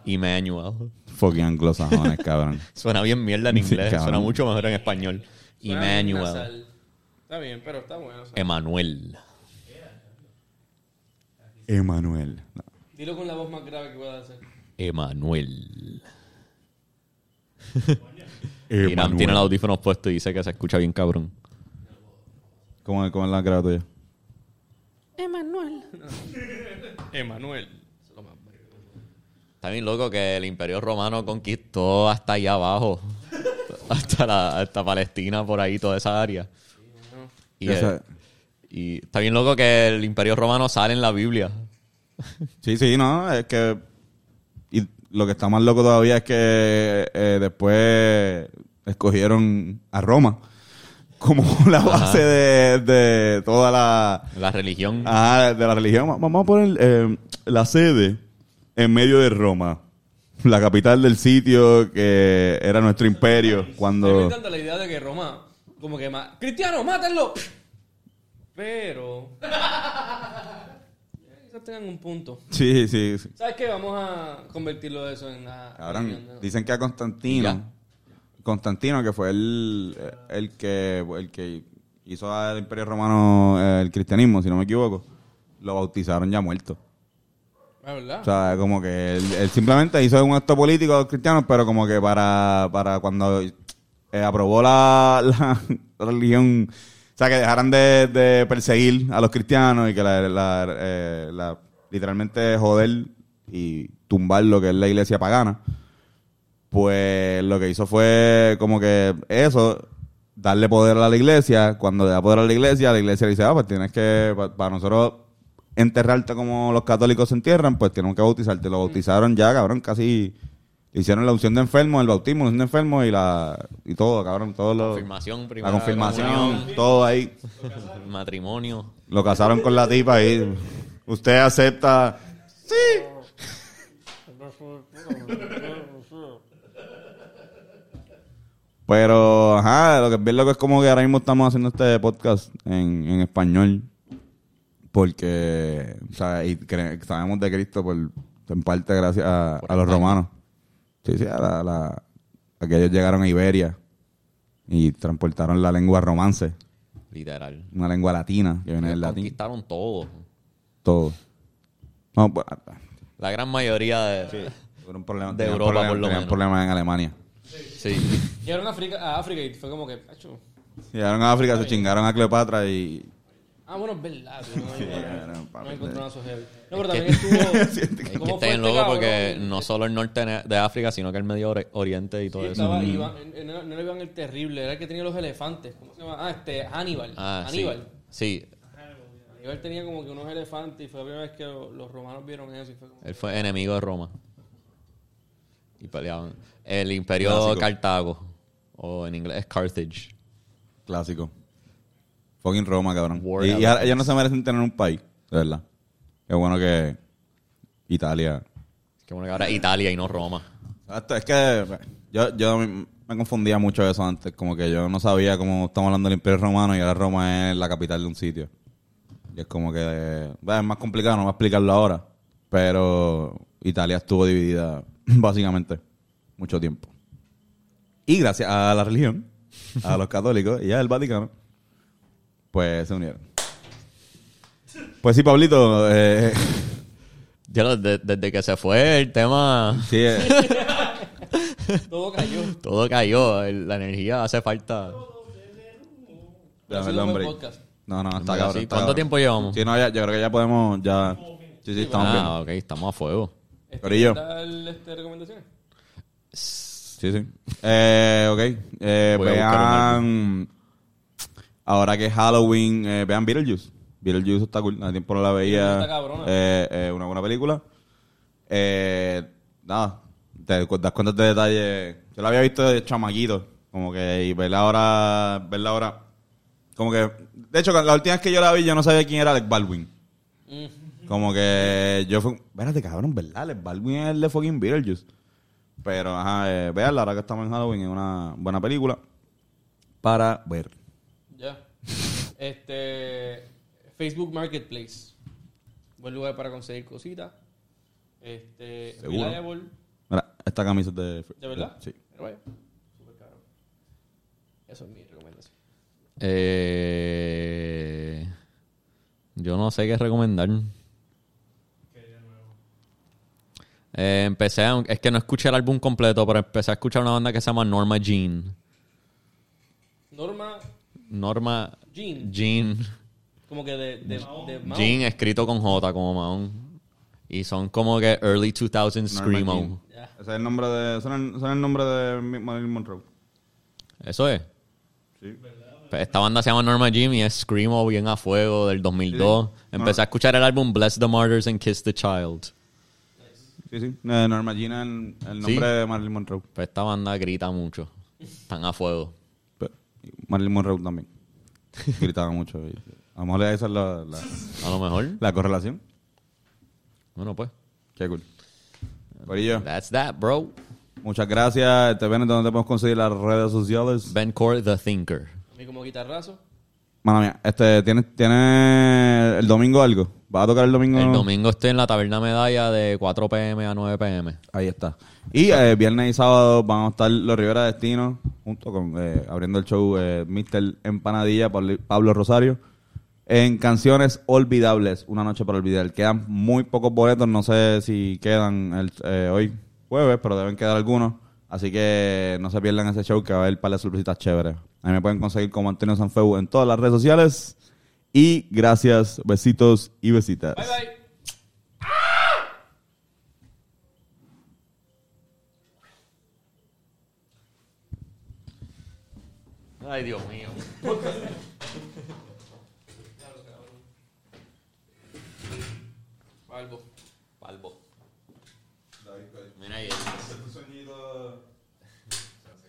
Emmanuel. Fucking anglosajones, cabrón. Suena bien mierda en Sí, inglés. cabrón. Suena mucho mejor en español. Suena bien Emmanuel. nasal. Está bien, pero está bueno. o sea. Emanuel. Emanuel. No. Dilo con la voz más grave que pueda hacer. Emanuel. Emanuel. Irán tiene los audífonos puestos y dice que se escucha bien cabrón. ¿Cómo, cómo es la graba tuya? Emanuel. Bello. Está bien loco que el Imperio Romano conquistó hasta allá abajo. hasta, la, hasta Palestina, por ahí, toda esa área. Y está bien loco que el Imperio Romano sale en la Biblia. Sí, sí, no, es que... Y lo que está más loco todavía es que eh, después escogieron a Roma como la base de, de toda la... La religión. Ah, de la religión. Va- Vamos a poner eh, la sede en medio de Roma. La capital del sitio que era nuestro imperio A mí me cuando... encanta la idea de que Roma, como que más. ¡Cristiano, mátenlo! Pero. Quizás tengan un punto. Sí, sí, sí. ¿Sabes qué? Vamos a convertirlo eso en la. Cabrón, dicen que a Constantino, Ya. Constantino, que fue el, el que el que hizo al Imperio Romano eh, el cristianismo, si no me equivoco, lo bautizaron ya muerto. Ah, ¿verdad? O sea, como que él, él simplemente hizo un acto político a los cristianos, pero como que para, para cuando eh, aprobó la, la religión, o sea, que dejaran de, de perseguir a los cristianos y que la, la, eh, la- literalmente joder y tumbar lo que es la iglesia pagana, pues lo que hizo fue como que eso, darle poder a la iglesia. Cuando le da poder a la iglesia, la iglesia le dice, ah, pues tienes que, pa- para nosotros enterrarte como los católicos se entierran, pues tenemos que bautizarte. Lo bautizaron ya, cabrón, casi le hicieron la unción de enfermo, el bautismo, la unción de enfermo y la y todo, cabrón, todo lo Confirmación, la primera confirmación, todo ahí. matrimonio. Lo casaron con la tipa y usted acepta Pero, ajá, lo que es bien loco es como que ahora mismo estamos haciendo este podcast en, en español. Porque, o sea, y sabemos de Cristo por, en parte gracias a, a los romanos. Sí, sí, a, la, la- a que ellos llegaron a Iberia y transportaron la lengua romance, Literal. una lengua latina que viene del latín. Conquistaron todo. Todo. No, pues, La gran mayoría de... Un problema, De Europa, por lo menos. problemas en Alemania. Sí. Llegaron a África, a África y fue como que. "Acho". Llegaron a África, se chingaron a Cleopatra y... Ah, bueno, es verdad. tío, No, era, no, papi, no encontré nada so heavy. No, pero también estuvo. Es que ¿Cómo está fue bien este cabrón? porque no solo el norte de África, sino que el Medio Ori- Oriente y todo Sí, eso. estaba Iván, eh, no, no era Iván el terrible, era el que tenía los elefantes. ¿Cómo se llama? Ah, este, Hannibal. Ah, sí. Aníbal. Sí, Aníbal tenía como que unos elefantes y fue la primera vez que lo- los romanos vieron eso y fue como... él fue enemigo de Roma. Y peleaban. El imperio Clásico. Cartago, o en inglés es Carthage. Clásico. Fucking Roma, cabrón. War Y, ahora ellos no se merecen tener un país, de verdad. Qué bueno que Italia. Que bueno que ahora es Italia y no Roma. Exacto, es que yo, yo me confundía mucho eso antes. Como que yo no sabía cómo estamos hablando del Imperio Romano y ahora Roma es la capital de un sitio. Y es como que es más complicado, no voy a explicarlo ahora. Pero Italia estuvo dividida básicamente mucho tiempo. Y gracias a la religión, a los católicos y al Vaticano, pues se unieron. Pues sí, Pablito, eh, Ya lo- de- desde que se fue el tema, sí, eh, Todo cayó. todo cayó. La energía hace falta. Dame el hombre. podcast. No, no, está cabrón. Sí. ¿Cuánto tiempo llevamos? Sí, no, ya, yo creo que ya podemos, ya. Sí, sí, estamos bien. Ah, ok, estamos a fuego. Este, Corillo. ¿qué tal, este, recomendaciones? Sí, sí. Eh, ok. Eh, Voy a buscar vean. Ahora que es Halloween, eh, vean Beetlejuice. Beetlejuice está cool. Hace tiempo no la veía. Está cabrona. Eh, eh, una buena película. Eh, nada. Te cu- das cuenta de detalle. Yo la había visto de chamaquito. Como que. Y verla ahora. Verla ahora. Como que. De hecho, la última vez que yo la vi, yo no sabía quién era Alec Baldwin. Como que yo fui, espérate cabrón, ¿verdad? Alex Baldwin es el de fucking Beetlejuice. Pero, ajá, eh, veanla ahora que estamos en Halloween, es una buena película para ver. Ya. Este. Facebook Marketplace. Buen lugar para conseguir cositas. Este. Seguro. Reliable. Mira, esta camisa es de... ¿De verdad? Sí. Pero vaya. Súper caro. Eso es mi recomendación. Eh, yo no sé qué recomendar. Eh, empecé, a- es que no escuché el álbum completo, pero empecé a escuchar una banda que se llama Norma Jean. Norma Norma Jean. Jean. Como que de. de. Jean escrito con J como Mahon. Y son como que early 2000s Norma Screamo. Jean. Ya. Ese es el nombre de... Es el, nombre de Marilyn Monroe. Eso es. Sí. Pues Esta banda se llama Norma Jean y es Screamo bien a fuego del 2002. Sí. Empecé a escuchar el álbum Bless the Martyrs and Kiss the Child. Sí, sí. Norma es el, el nombre Sí. de Marilyn Monroe. Pues esta banda grita mucho. Están a fuego. Pero Marilyn Monroe también. Gritaba mucho. y a lo mejor esa es la, la, A lo mejor. la correlación. Bueno, pues. Qué cool. Corillo, That's that, bro. muchas gracias. Este ven donde te podemos conseguir las redes sociales. Ben Core, The Thinker. A mí como guitarrazo. Mano mía, este, ¿tienes, ¿tienes el domingo algo? ¿Vas a tocar el domingo? El domingo estoy en la Taberna Medalla de 4 pm a 9 pm. Ahí está. Y eh, viernes y sábado van a estar los Rivera Destino junto con eh, abriendo el show eh, Mr. Empanadilla, Pablo, Pablo Rosario. En canciones olvidables, una noche para olvidar. Quedan muy pocos boletos, no sé si quedan el, eh, hoy jueves, pero deben quedar algunos. Así que no se pierdan ese show que va a haber para las sorpresitas chéveres. A mí me pueden conseguir como Antonio Sanfeu en todas las redes sociales. Y gracias, besitos y besitas. Bye bye. Ay, Dios mío.